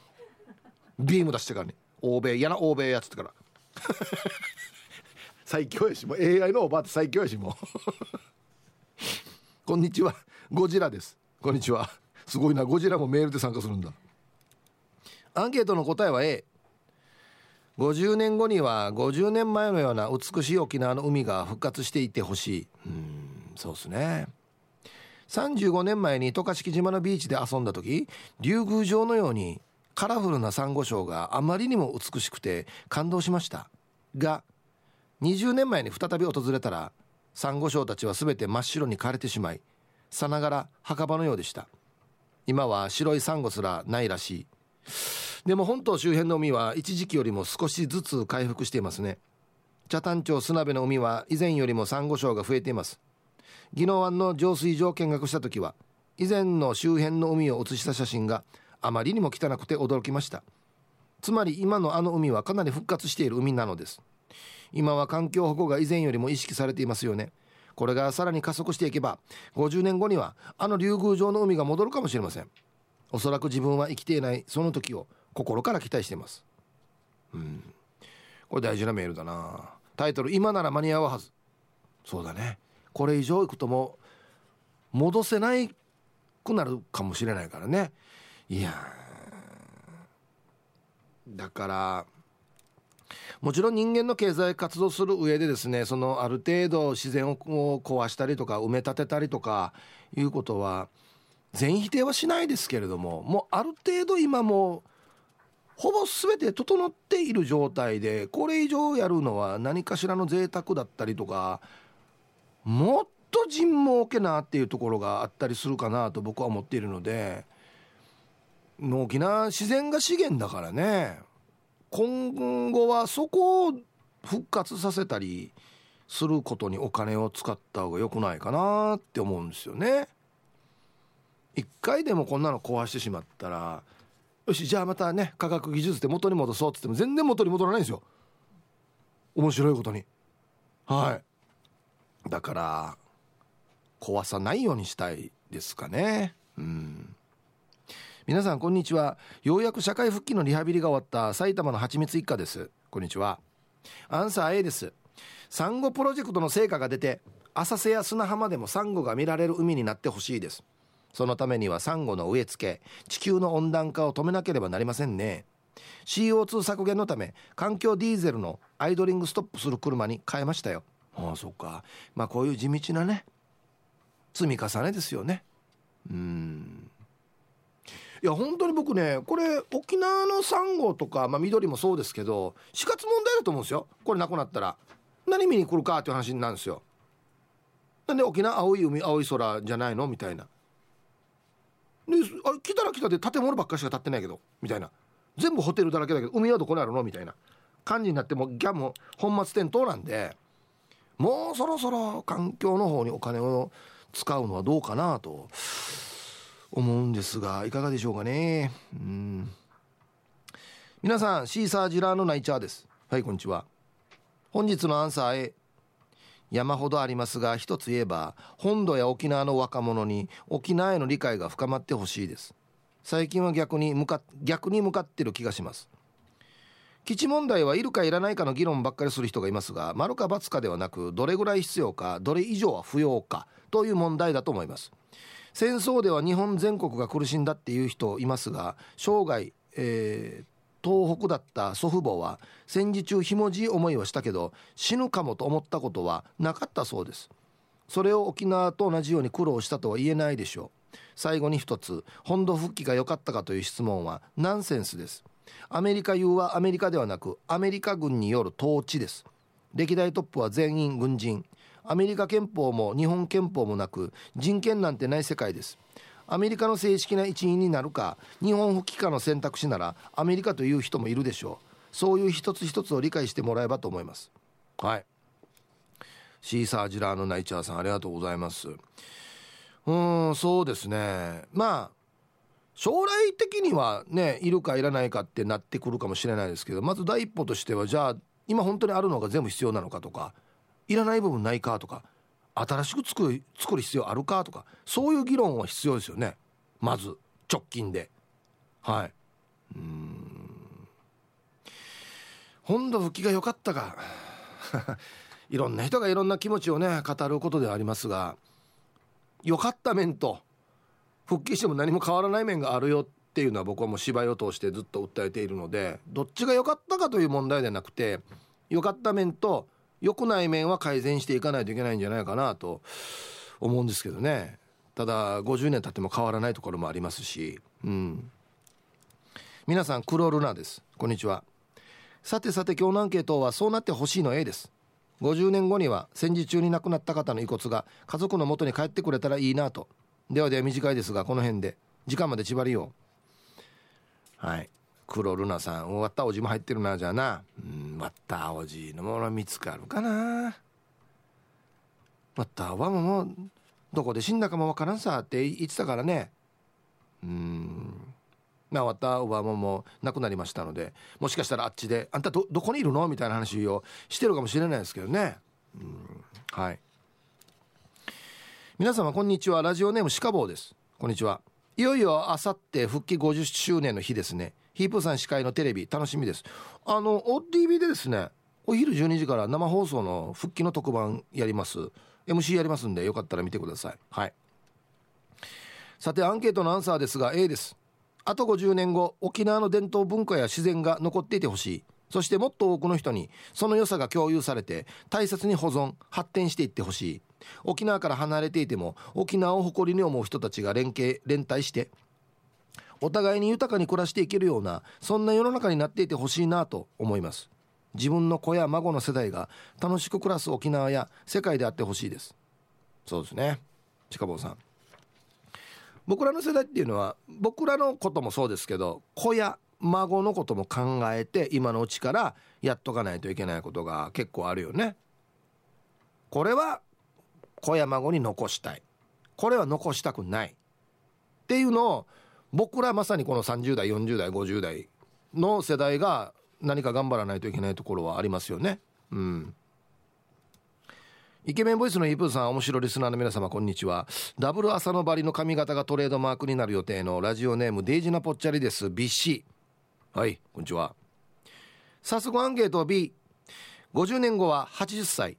ビーム出してからね。欧米嫌な欧米やつってから。最強やしもう AI のおばあって最強やしもう。こんにちは。ゴジラです。こんにちは。すごいな。ゴジラもメールで参加するんだ。アンケートの答えは A 50年後には50年前のような美しい沖縄の海が復活していてほしい。うんそうですね。35年前に渡嘉敷島のビーチで遊んだ時竜宮城のようにカラフルなサンゴ礁があまりにも美しくて感動しました。が20年前に再び訪れたらサンゴ礁たちは全て真っ白に枯れてしまいさながら墓場のようでした。今は白いサンゴすらないらしい。でも本島周辺の海は一時期よりも少しずつ回復していますね。北谷町砂部の海は以前よりもサンゴ礁が増えています。宜野湾の浄水場を見学した時は以前の周辺の海を写した写真があまりにも汚くて驚きました。つまり今のあの海はかなり復活している海なのです。今は環境保護が以前よりも意識されていますよね。これがさらに加速していけば50年後にはあの竜宮城の海が戻るかもしれません。おそらく自分は生きていないその時を心から期待しています。うん。これ大事なメールだな。タイトル今なら間に合うはず。そうだね。これ以上いくとも戻せないくなるかもしれないからね。いやだからもちろん人間の経済活動する上でですねそのある程度自然を壊したりとか埋め立てたりとかいうことは全否定はしないですけれどももうある程度今もほぼ全て整っている状態でこれ以上やるのは何かしらの贅沢だったりとかもっと人もけなっていうところがあったりするかなと僕は思っているので沖縄自然が資源だからね。今後はそこを復活させたりすることにお金を使った方が良くないかなって思うんですよね。一回でもこんなの壊してしまったらよしじゃあまたね科学技術で元に戻そうっつっても全然元に戻らないんですよ。面白いことに。はい。だから壊さないようにしたいですかね。うん。皆さんこんにちは。ようやく社会復帰のリハビリが終わった埼玉のはちみつ一家です。こんにちは。アンサー A です。サンゴプロジェクトの成果が出て浅瀬や砂浜でもサンゴが見られる海になってほしいです。そのためにはサンゴの植え付け地球の温暖化を止めなければなりませんね。CO2 削減のため環境ディーゼルのアイドリングストップする車に変えましたよ。ああそっか。まあこういう地道なね積み重ねですよね。うん。いや本当に僕ねこれ沖縄のサンゴとか、まあ、緑もそうですけど死活問題だと思うんですよ。これなくなったら。何見に来るかっていう話になるんですよ。なんで沖縄青い海青い空じゃないの？みたいな。であ来たら来たで建物ばっかしか建ってないけど。みたいな。全部ホテルだらけだけど海はどこにあるの？みたいな。感じになってもギャンも本末転倒なんで。もうそろそろ環境の方にお金を使うのはどうかなと。思うんですがいかがでしょうかね？うん。皆さんシーサージラーのナイチャーです。はいこんにちは。本日のアンサー A 山ほどありますが一つ言えば本土や沖縄の若者に沖縄への理解が深まってほしいです。最近は逆に向か逆に向かってる気がします。基地問題はいるかいらないかの議論ばっかりする人がいますが丸か×かではなくどれぐらい必要かどれ以上は不要かという問題だと思います。戦争では日本全国が苦しんだっていう人いますが生涯、えー、東北だった祖父母は戦時中ひもじい思いはしたけど死ぬかもと思ったことはなかったそうです。それを沖縄と同じように苦労したとは言えないでしょう。最後に一つ本土復帰が良かったかという質問はナンセンスです。アメリカ有はアメリカではなくアメリカ軍による統治です。歴代トップは全員軍人。アメリカ憲法も日本憲法もなく人権なんてない世界です。アメリカの正式な一員になるか日本復帰かの選択肢ならアメリカという人もいるでしょう。そういう一つ一つを理解してもらえばと思います。はい。シーサージラーのナイチャーさんありがとうございます。うんそうですね。まあ将来的にはねいるかいらないかってなってくるかもしれないですけどまず第一歩としてはじゃあ今本当にあるのが全部必要なのかとかいらない部分ないかとか新しく作る作る必要あるかとかそういう議論は必要ですよね。まず直近で。はい。うん。本土復帰が良かったか。いろんな人がいろんな気持ちをね語ることではありますが良かった面と復帰しても何も変わらない面があるよっていうのは僕はもう芝居を通してずっと訴えているのでどっちが良かったかという問題ではなくて良かった面と良くない面は改善していかないといけないんじゃないかなと思うんですけどね。ただ50年経っても変わらないところもありますし。うん。皆さんクロルナです。こんにちは。さてさて今日のアンケートはそうなってほしいの A です。50年後には戦時中に亡くなった方の遺骨が家族の元に帰ってくれたらいいなと。ではでは短いですがこの辺で時間まで縛りよう。はい。黒ルナさん割ったおじも入ってるなじゃあな。うん割ったおじのもの見つかるかな。割ったわももどこで死んだかもわからんさって言ってたからね。うん。まあ割ったおばもも亡くなりましたのでもしかしたらあっちで「あんたどどこにいるの?」みたいな話をしてるかもしれないですけどね。うん。はい。皆様こんにちは。ラジオネームシカボーです。こんにちは。いよいよあさって復帰50周年の日ですね。ヒープさん司会のテレビ楽しみです。あの OTV でですねお昼12時から生放送の復帰の特番やります。MC やりますんでよかったら見てください。はい。さてアンケートのアンサーですが A です。あと50年後沖縄の伝統文化や自然が残っていてほしい。そしてもっと多くの人にその良さが共有されて大切に保存発展していってほしい。沖縄から離れていても沖縄を誇りに思う人たちが連携連帯してお互いに豊かに暮らしていけるようなそんな世の中になっていてほしいなと思います。自分の子や孫の世代が楽しく暮らす沖縄や世界であってほしいです。そうですね。近坊さん。僕らの世代っていうのは僕らのこともそうですけど子や孫のことも考えて今のうちからやっとかないといけないことが結構あるよね。これは子や孫に残したい。これは残したくない。っていうのを僕らまさにこの30代40代50代の世代が何か頑張らないといけないところはありますよね。うん。イケメンボイスのイープーさん面白リスナーの皆様こんにちは。ダブル朝のバリの髪型がトレードマークになる予定のラジオネームデイジナポッチャリです。BC はいこんにちは。早速アンケート B50 年後は80歳。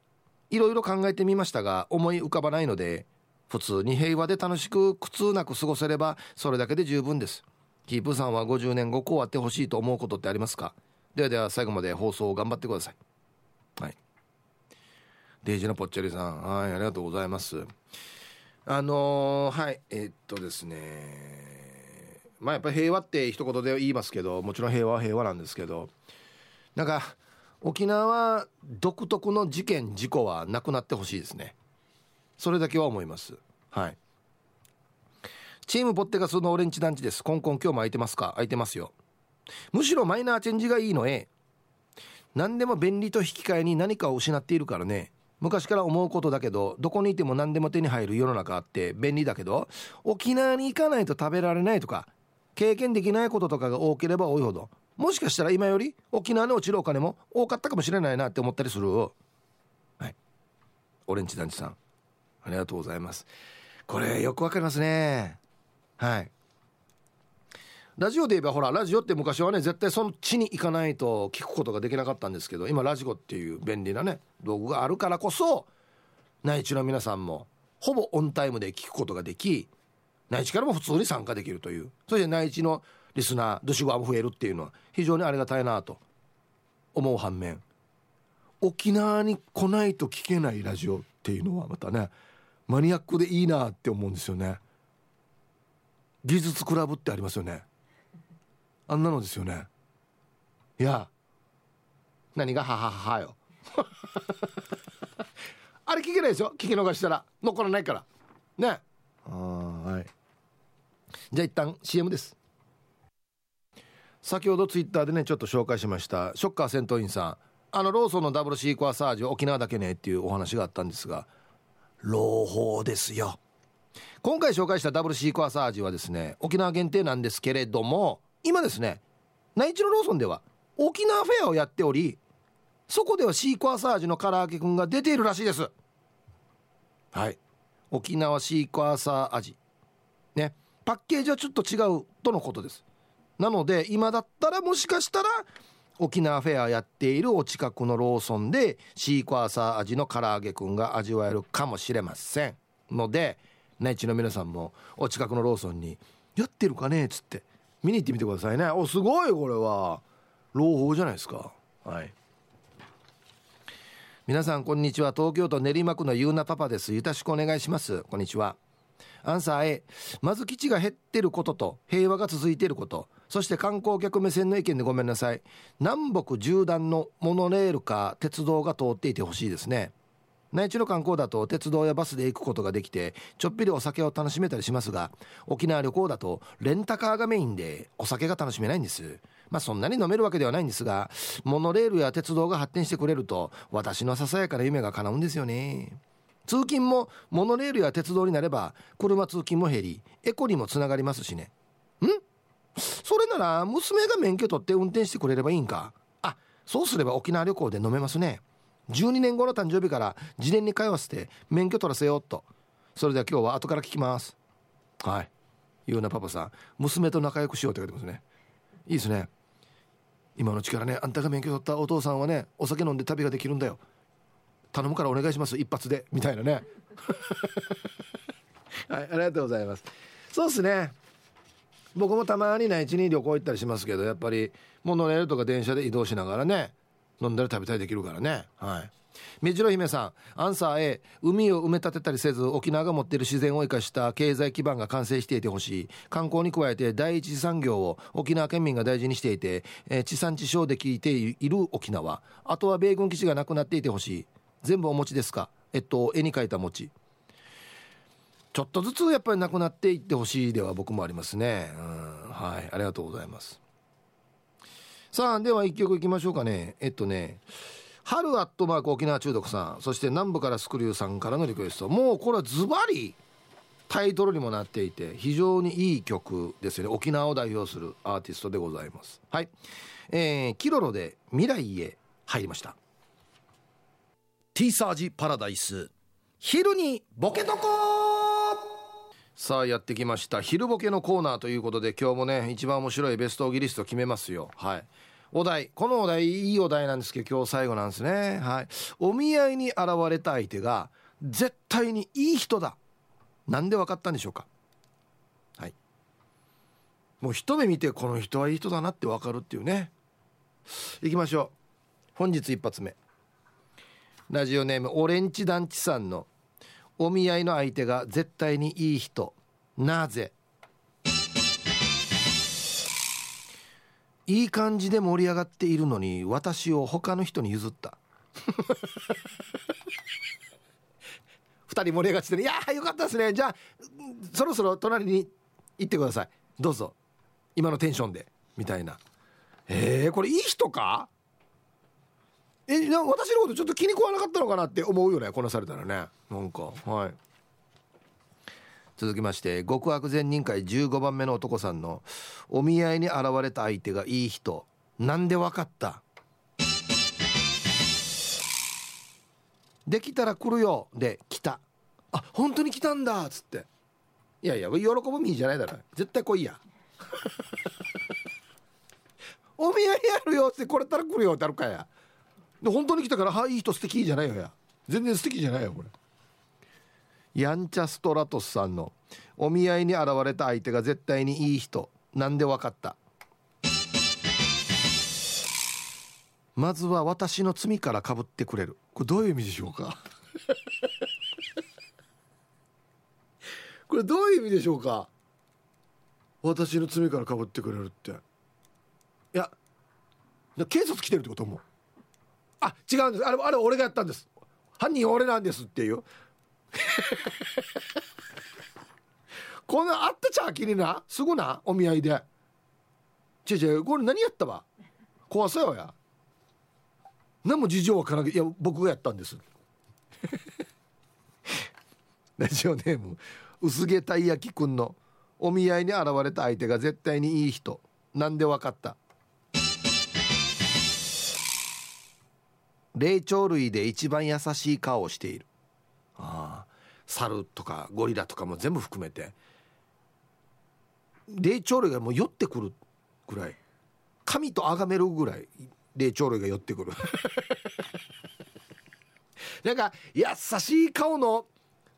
いろいろ考えてみましたが思い浮かばないので普通に平和で楽しく苦痛なく過ごせればそれだけで十分です。キープさんは50年後こうあってほしいと思うことってありますか？ではでは最後まで放送を頑張ってください。はい。デイジーのぽっちゃりさんはいありがとうございます。あのー、はいえー、っとですね。まあやっぱり平和って一言で言いますけどもちろん平和は平和なんですけどなんか沖縄独特の事件事故はなくなってほしいですね。それだけは思います。はい。チームポッテガスのオレンジ団地です。コンコン今日も空いてますか？空いてますよ。むしろマイナーチェンジがいいのえ。何でも便利と引き換えに何かを失っているからね。昔から思うことだけどどこにいても何でも手に入る世の中あって便利だけど沖縄に行かないと食べられないとか経験できないこととかが多ければ多いほどもしかしたら今より沖縄に落ちるお金も多かったかもしれないなって思ったりする。はい。オレンジ団地さん。ありがとうございます。これよくわかりますね。はい。ラジオで言えばほらラジオって昔はね絶対その地に行かないと聞くことができなかったんですけど今ラジコっていう便利なね道具があるからこそ内地の皆さんもほぼオンタイムで聞くことができ内地からも普通に参加できるというそして内地のリスナードシゴアも増えるっていうのは非常にありがたいなと思う反面沖縄に来ないと聞けないラジオっていうのはまたねマニアックでいいなって思うんですよね。技術クラブってありますよね。あんなのですよね。いや何がははははよ。あれ聞けないですよ。聞き逃したら。残らないから。ね。はい。じゃあ一旦 CM です。先ほどツイッターでねちょっと紹介しました。ショッカー戦闘員さん。あのローソンのダブルシークワーサージは沖縄だけねっていうお話があったんですが朗報ですよ。今回紹介したダブルシークワーサージはですね沖縄限定なんですけれども今ですね内地のローソンでは沖縄フェアをやっておりそこではシークワーサージの唐揚げくんが出ているらしいです。はい。沖縄シークワーサー味。ね。パッケージはちょっと違うとのことです。なので今だったらもしかしたら沖縄フェアやっているお近くのローソンでシークワーサー味の唐揚げくんが味わえるかもしれませんので内地の皆さんもお近くのローソンに「やってるかね?」っつって見に行ってみてくださいね。おすごいこれは。朗報じゃないですか。はい。皆さんこんにちは。東京都練馬区のゆうなパパです。よろしくお願いします。こんにちは。アンサー A まず基地が減ってることと平和が続いていること。そして観光客目線の意見でごめんなさい。南北縦断のモノレールか鉄道が通っていてほしいですね。内地の観光だと鉄道やバスで行くことができてちょっぴりお酒を楽しめたりしますが沖縄旅行だとレンタカーがメインでお酒が楽しめないんです。まあそんなに飲めるわけではないんですがモノレールや鉄道が発展してくれると私のささやかな夢が叶うんですよね。通勤もモノレールや鉄道になれば車通勤も減りエコにもつながりますしね。それなら娘が免許取って運転してくれればいいんか？あそうすれば沖縄旅行で飲めますね。12年後の誕生日から事前に通わせて免許取らせようと。それでは今日は後から聞きます。はい。ゆうなパパさん。娘と仲良くしようって書いてますね。いいですね。今のうちからねあんたが免許取ったお父さんはねお酒飲んで旅ができるんだよ。頼むからお願いします一発で。みたいなね。はいありがとうございます。そうですね。僕もたまに内地に旅行行ったりしますけどやっぱりモノレールとか電車で移動しながらね飲んだり食べたりできるからね。はい。みじろ姫さんアンサー A 海を埋め立てたりせず沖縄が持っている自然を生かした経済基盤が完成していてほしい。観光に加えて第一次産業を沖縄県民が大事にしていて、えー、地産地消で聞いている沖縄。あとは米軍基地がなくなっていてほしい。全部お餅ですか？えっと絵に描いた餅。ちょっとずつやっぱりなくなっていってほしいでは僕もありますね、うん、はい。ありがとうございます。さあでは1曲いきましょうかね。えっとね春アットマーク沖縄中毒さん。そして南部からスクリューさんからのリクエスト。もうこれはズバリタイトルにもなっていて非常にいい曲ですよね。沖縄を代表するアーティストでございます。はい、えー、キロロで未来へ入りました。ティーサージパラダイス。昼にボケとこさあやってきました。昼ボケのコーナーということで今日もね一番面白いベストオギリスト決めますよ。はい。お題。このお題いいお題なんですけど今日最後なんですね。はい。お見合いに現れた相手が絶対にいい人だ。なんで分かったんでしょうか。はい。もう一目見てこの人はいい人だなって分かるっていうね。いきましょう。本日一発目。ラジオネームオレンジ団地さんのお見合いの相手が絶対にいい人。なぜ？いい感じで盛り上がっているのに私を他の人に譲った。2人盛り上がってて、ね、いやーよかったですね。じゃあそろそろ隣に行ってください。どうぞ。今のテンションで。みたいな。えー、これいい人か？えな私のことちょっと気に食わなかったのかなって思うよねこなされたらね。なんかはい。続きまして極悪善人会15番目の男さんのお見合いに現れた相手がいい人なんでわかった？できたら来るよ。で来た。あ本当に来たんだ！っつって。いやいや喜ぶみじゃないだろ。絶対来いや。お見合いやるよってこれたら来るよってあるかやで本当に来たから「はいいい人素敵じゃないよや。全然素敵じゃないよこれ。ヤンチャストラトスさんのお見合いに現れた相手が絶対にいい人。なんでわかった。まずは私の罪からかぶってくれる。これどういう意味でしょうか？これどういう意味でしょうか？私の罪からかぶってくれるって。いや警察来てるってこともあ違うんです。あれあれ俺がやったんです。犯人俺なんですっていう。こんなあったちゃきにな。すぐなお見合いで。違う違うこれ何やったわ。怖さよや。何も事情わからないいや僕がやったんです。ラジオネーム薄毛たい焼きくんの。お見合いに現れた相手が絶対にいい人。なんでわかった。霊長類で一番優しい顔をしている。ああ猿とかゴリラとかも全部含めて。霊長類がもう寄ってくるぐらい。神と崇めるぐらい霊長類が寄ってくる。なんか優しい顔の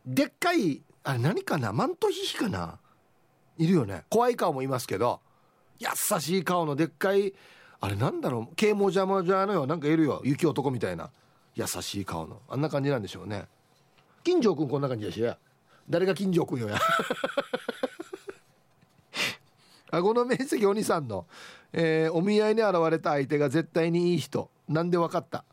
でっかいあれ何かな？マントヒヒかな？いるよね。怖い顔もいますけど優しい顔のでっかいあれなんだろう？啓蒙ジャマジャのよ。なんかいるよ。雪男みたいな。優しい顔の。あんな感じなんでしょうね。金城君こんな感じだし。や誰が金城君よや。顎の面積お兄さんの、えー、お見合いに現れた相手が絶対にいい人。なんでわかった？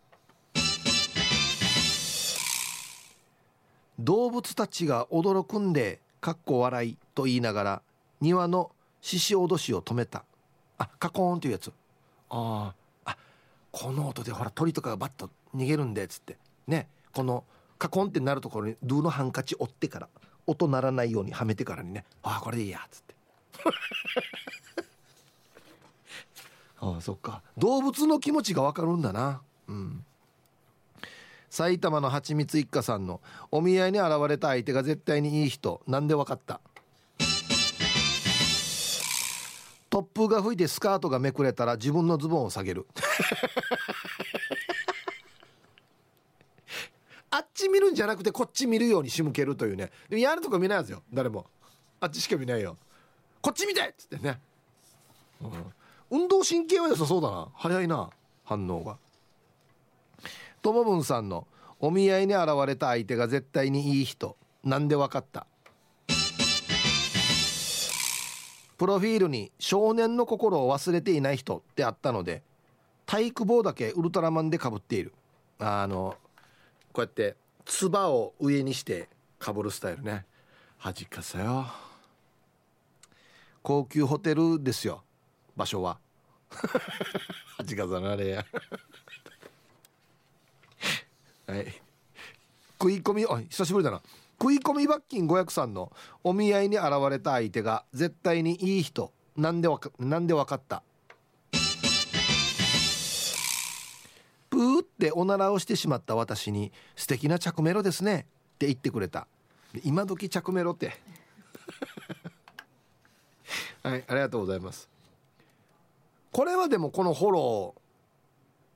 動物たちが驚くんでかっこ笑いと言いながら庭の獅子脅しを止めた。あカコーンというやつああこの音でほら鳥とかがバッと逃げるんでっつって。ねこのカコンってなるところにドゥのハンカチ折ってから音鳴らないようにはめてからにねああこれでいいやっつって。ああそっか。動物の気持ちが分かるんだな。うん。埼玉のはちみつ一家さんのお見合いに現れた相手が絶対にいい人。なんで分かった？突風が吹いてスカートがめくれたら自分のズボンを下げる。あっち見るんじゃなくてこっち見るように仕向けるというね。でやるとか見ないですよ。誰も。あっちしか見ないよ。こっち見てっつってね、うん、運動神経は良さそうだな。早いな。反応が。ともぶんさんのお見合いに現れた相手が絶対にいい人。なんでわかったプロフィールに少年の心を忘れていない人ってあったので体育帽だけウルトラマンでかぶっている。あのこうやってつばを上にしてかぶるスタイルね。恥かさよ。高級ホテルですよ。場所は。恥かさなれや。はい。食い込みあ久しぶりだな。食い込み罰金5003のお見合いに現れた相手が絶対にいい人なんでわかなんでわかった。プーっておならをしてしまった私に素敵な着メロですね。って言ってくれた。今時着メロって。はいありがとうございます。これはでもこのフォロー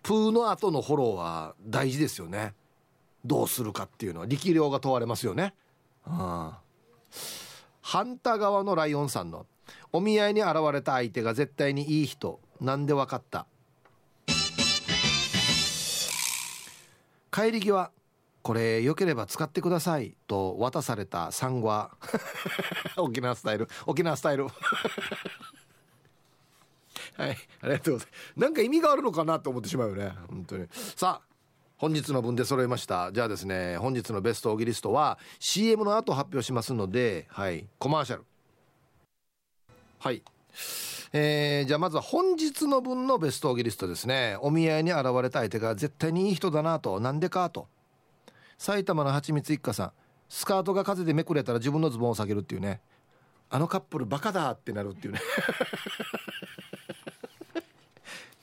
プーの後のフォローは大事ですよね。どうするかっていうのは力量が問われますよね。ああハンター側のライオンさんのお見合いに現れた相手が絶対にいい人。なんでわかった。帰り際これ良ければ使ってくださいと渡されたサンゴは 沖縄スタイル沖縄スタイル。はいありがとうございます。なんか意味があるのかなと思ってしまうよね本当に。さあ本日の分で揃いました。じゃあですね本日のベストオギリストは CM の後発表しますのではいコマーシャル。はい。えー、じゃあまずは本日の分のベストオギリストですね。お見合いに現れた相手が絶対にいい人だなと。なんでかと。埼玉のはちみつ一家さん。スカートが風でめくれたら自分のズボンを下げるっていうね。あのカップルバカだってなるっていうね。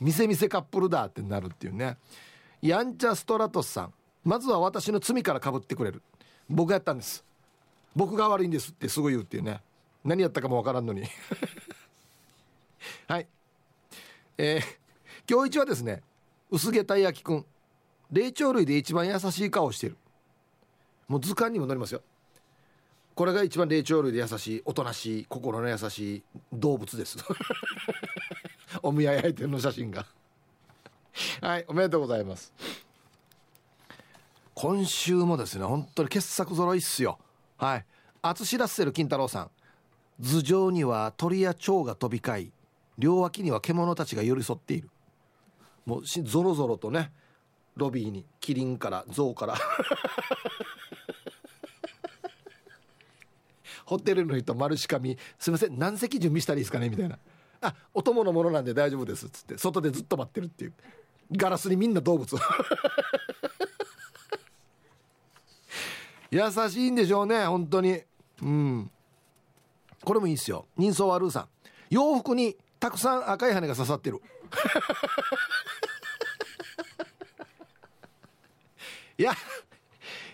店店カップルだってなるっていうねやんちゃストラトスさん。まずは私の罪からかぶってくれる。僕やったんです。僕が悪いんですってすぐ言うっていうね。何やったかもわからんのに。はい。えー、今日一はですね薄毛たい焼きくん。霊長類で一番優しい顔をしてる。もう図鑑にも載りますよ。これが一番霊長類で優しいおとなしい心の優しい動物です。お見合い相手の写真が。はいおめでとうございます。今週もですね本当に傑作揃いっすよ。はい。淳ラッセル金太郎さん。頭上には鳥や蝶が飛び交い両脇には獣たちが寄り添っている。もうぞろぞろとねロビーにキリンから象から。ホテルの人丸しかみすいません何席準備したらいいですかねみたいな。あお供のものなんで大丈夫ですっつって外でずっと待ってるっていう。ガラスにみんな動物。優しいんでしょうね本当に。うん。これもいいっすよ。人相悪さん。洋服にたくさん赤い羽が刺さってる。いや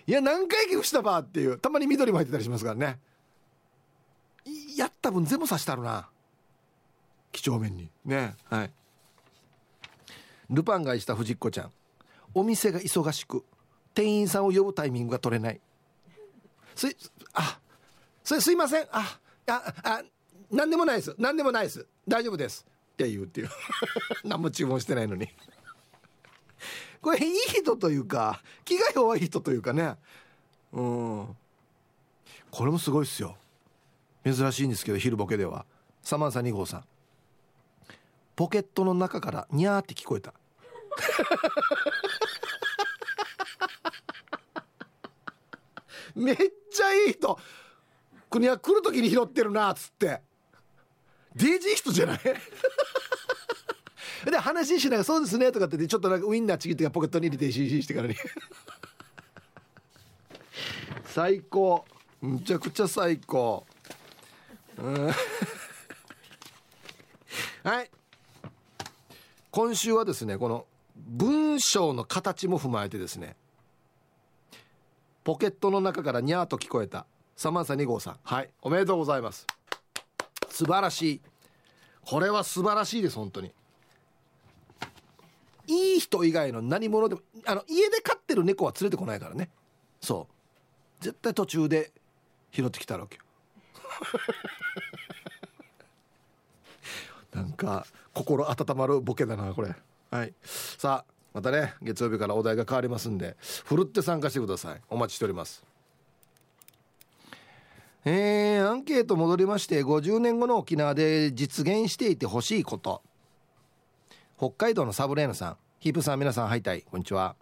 いや何回寄付したばっていうたまに緑も入ってたりしますからね。やった分全部刺してあるな。几帳面に。ね。はい。ルパンがした藤子ちゃん。お店が忙しく店員さんを呼ぶタイミングが取れない。すあそれすいません。あああ何でもないです。何でもないです。大丈夫です。って言うっていう。何も注文してないのに。これいい人というか気が弱い人というかね。うん。これもすごいっすよ。珍しいんですけど昼ボケでは。サマンサ2号さん。ポケットの中からニャーって聞こえた。めっちゃいい人。国は来る時に拾ってるなっつって。デイジー人じゃない？で話しながら「そうですね」とかってちょっとなんかウインナーちぎってポケットに入れて CC してからに。最高。むちゃくちゃ最高。うん。はい。今週はですねこの文章の形も踏まえてですねポケットの中からニャーと聞こえた。サマンサ2号さん。はい。おめでとうございます。素晴らしい。これは素晴らしいです本当に。いい人以外の何者でもあの家で飼ってる猫は連れてこないからね。そう。絶対途中で拾ってきたわけよ。なんか心温まるボケだなこれ。はい。さあまたね月曜日からお題が変わりますんでふるって参加してください。お待ちしております。えー、アンケート戻りまして50年後の沖縄で実現していてほしいこと。北海道のサブレーヌさんヒープさん皆さんハイタイこんにちは。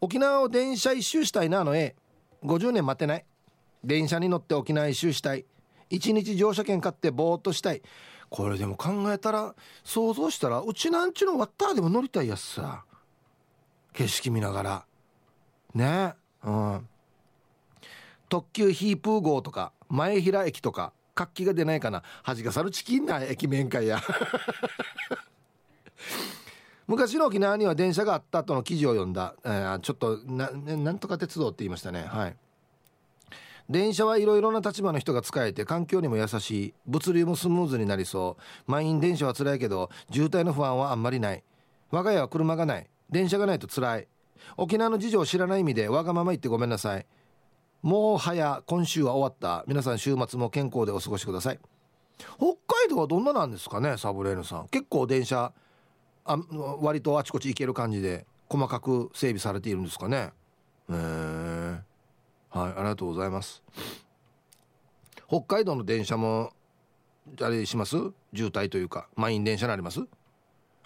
沖縄を電車一周したいなあの絵50年待てない。電車に乗って沖縄一周したい。一日乗車券買ってぼーっとしたい。これでも考えたら想像したらうちなんちのワッターでも乗りたいやつさ。景色見ながら。ね。うん。特急ヒープー号とか前平駅とか活気が出ないかな。恥かさるチキンな駅面会や。昔の沖縄には電車があったとの記事を読んだ、えー、ちょっとななんとか鉄道って言いましたね。はい。電車はいろいろな立場の人が使えて環境にも優しい物流もスムーズになりそう。満員電車は辛いけど渋滞の不安はあんまりない。我が家は車がない。電車がないと辛い。沖縄の事情を知らない意味でわがまま言ってごめんなさい。もう早今週は終わった。皆さん週末も健康でお過ごしください。北海道はどんななんですかねサブレーヌさん。結構電車あ割とあちこち行ける感じで細かく整備されているんですかね。へえはいありがとうございます。北海道の電車もあれします？渋滞というか満員電車になります？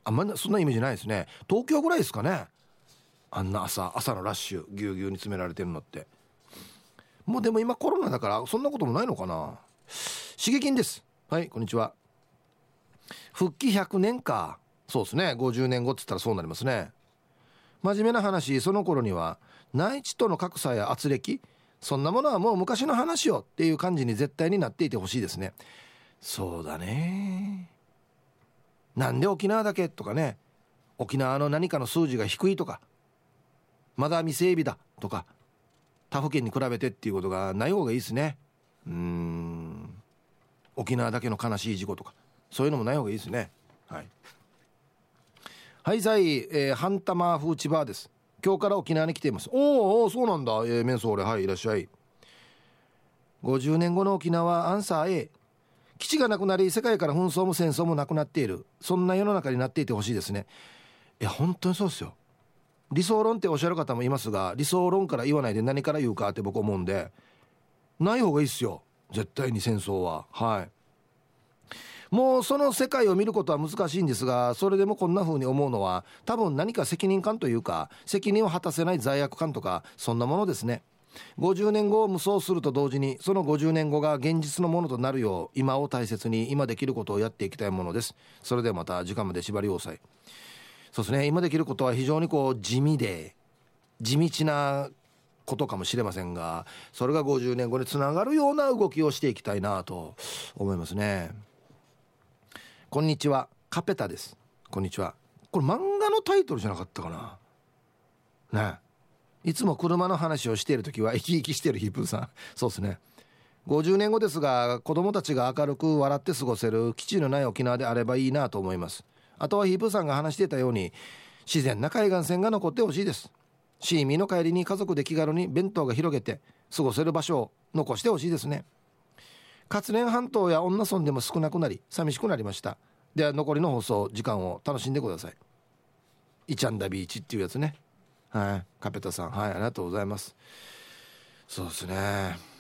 あんまりそんなイメージないですね。東京ぐらいですかね。あんな朝朝のラッシュぎゅうぎゅうに詰められてるのって。もうでも今コロナだからそんなこともないのかな？刺激です。はいこんにちは。復帰100年か。そうですね。50年後っつったらそうなりますね。真面目な話その頃には内地との格差や圧力そんなものはもう昔の話よっていう感じに絶対になっていてほしいですね。そうだね。なんで沖縄だけとかね。沖縄の何かの数字が低いとか。まだ未整備だとか。他府県に比べてっていうことがない方がいいですね。うん。沖縄だけの悲しい事故とか。そういうのもない方がいいですね。はい。はいさい、えー、ハンタマーフーチバーです。今日から沖縄に来ています。おおそうなんだ。えー、メンソーレ。はいいらっしゃい。50年後の沖縄アンサー A 基地がなくなり世界から紛争も戦争もなくなっている。そんな世の中になっていてほしいですね。いや本当にそうですよ。理想論っておっしゃる方もいますが理想論から言わないで何から言うかって僕思うんでない方がいいっすよ。絶対に戦争は。はい。もうその世界を見ることは難しいんですがそれでもこんな風に思うのは多分何か責任感というか責任を果たせない罪悪感とかそんなものですね。50年後を無双すると同時にその50年後が現実のものとなるよう今を大切に今できることをやっていきたいものです。それではまた時間まで縛り要塞そうですね。今できることは非常にこう地味で地道なことかもしれませんがそれが50年後につながるような動きをしていきたいなと思いますね。こんにちは。カペタです。こんにちは。これ漫画のタイトルじゃなかったかな。ね。いつも車の話をしている時は生き生きしてるヒップーさん。そうですね。50年後ですが子供たちが明るく笑って過ごせる基地のない沖縄であればいいなと思います。あとはヒープーさんが話していたように自然な海岸線が残ってほしいです。シーミーの帰りに家族で気軽に弁当が広げて過ごせる場所を残してほしいですね。勝連半島や女村でも少なくなり寂しくなりました。では残りの放送時間を楽しんでください。イチャンダビーチっていうやつね。はい。カペタさんはいありがとうございます。そうですね。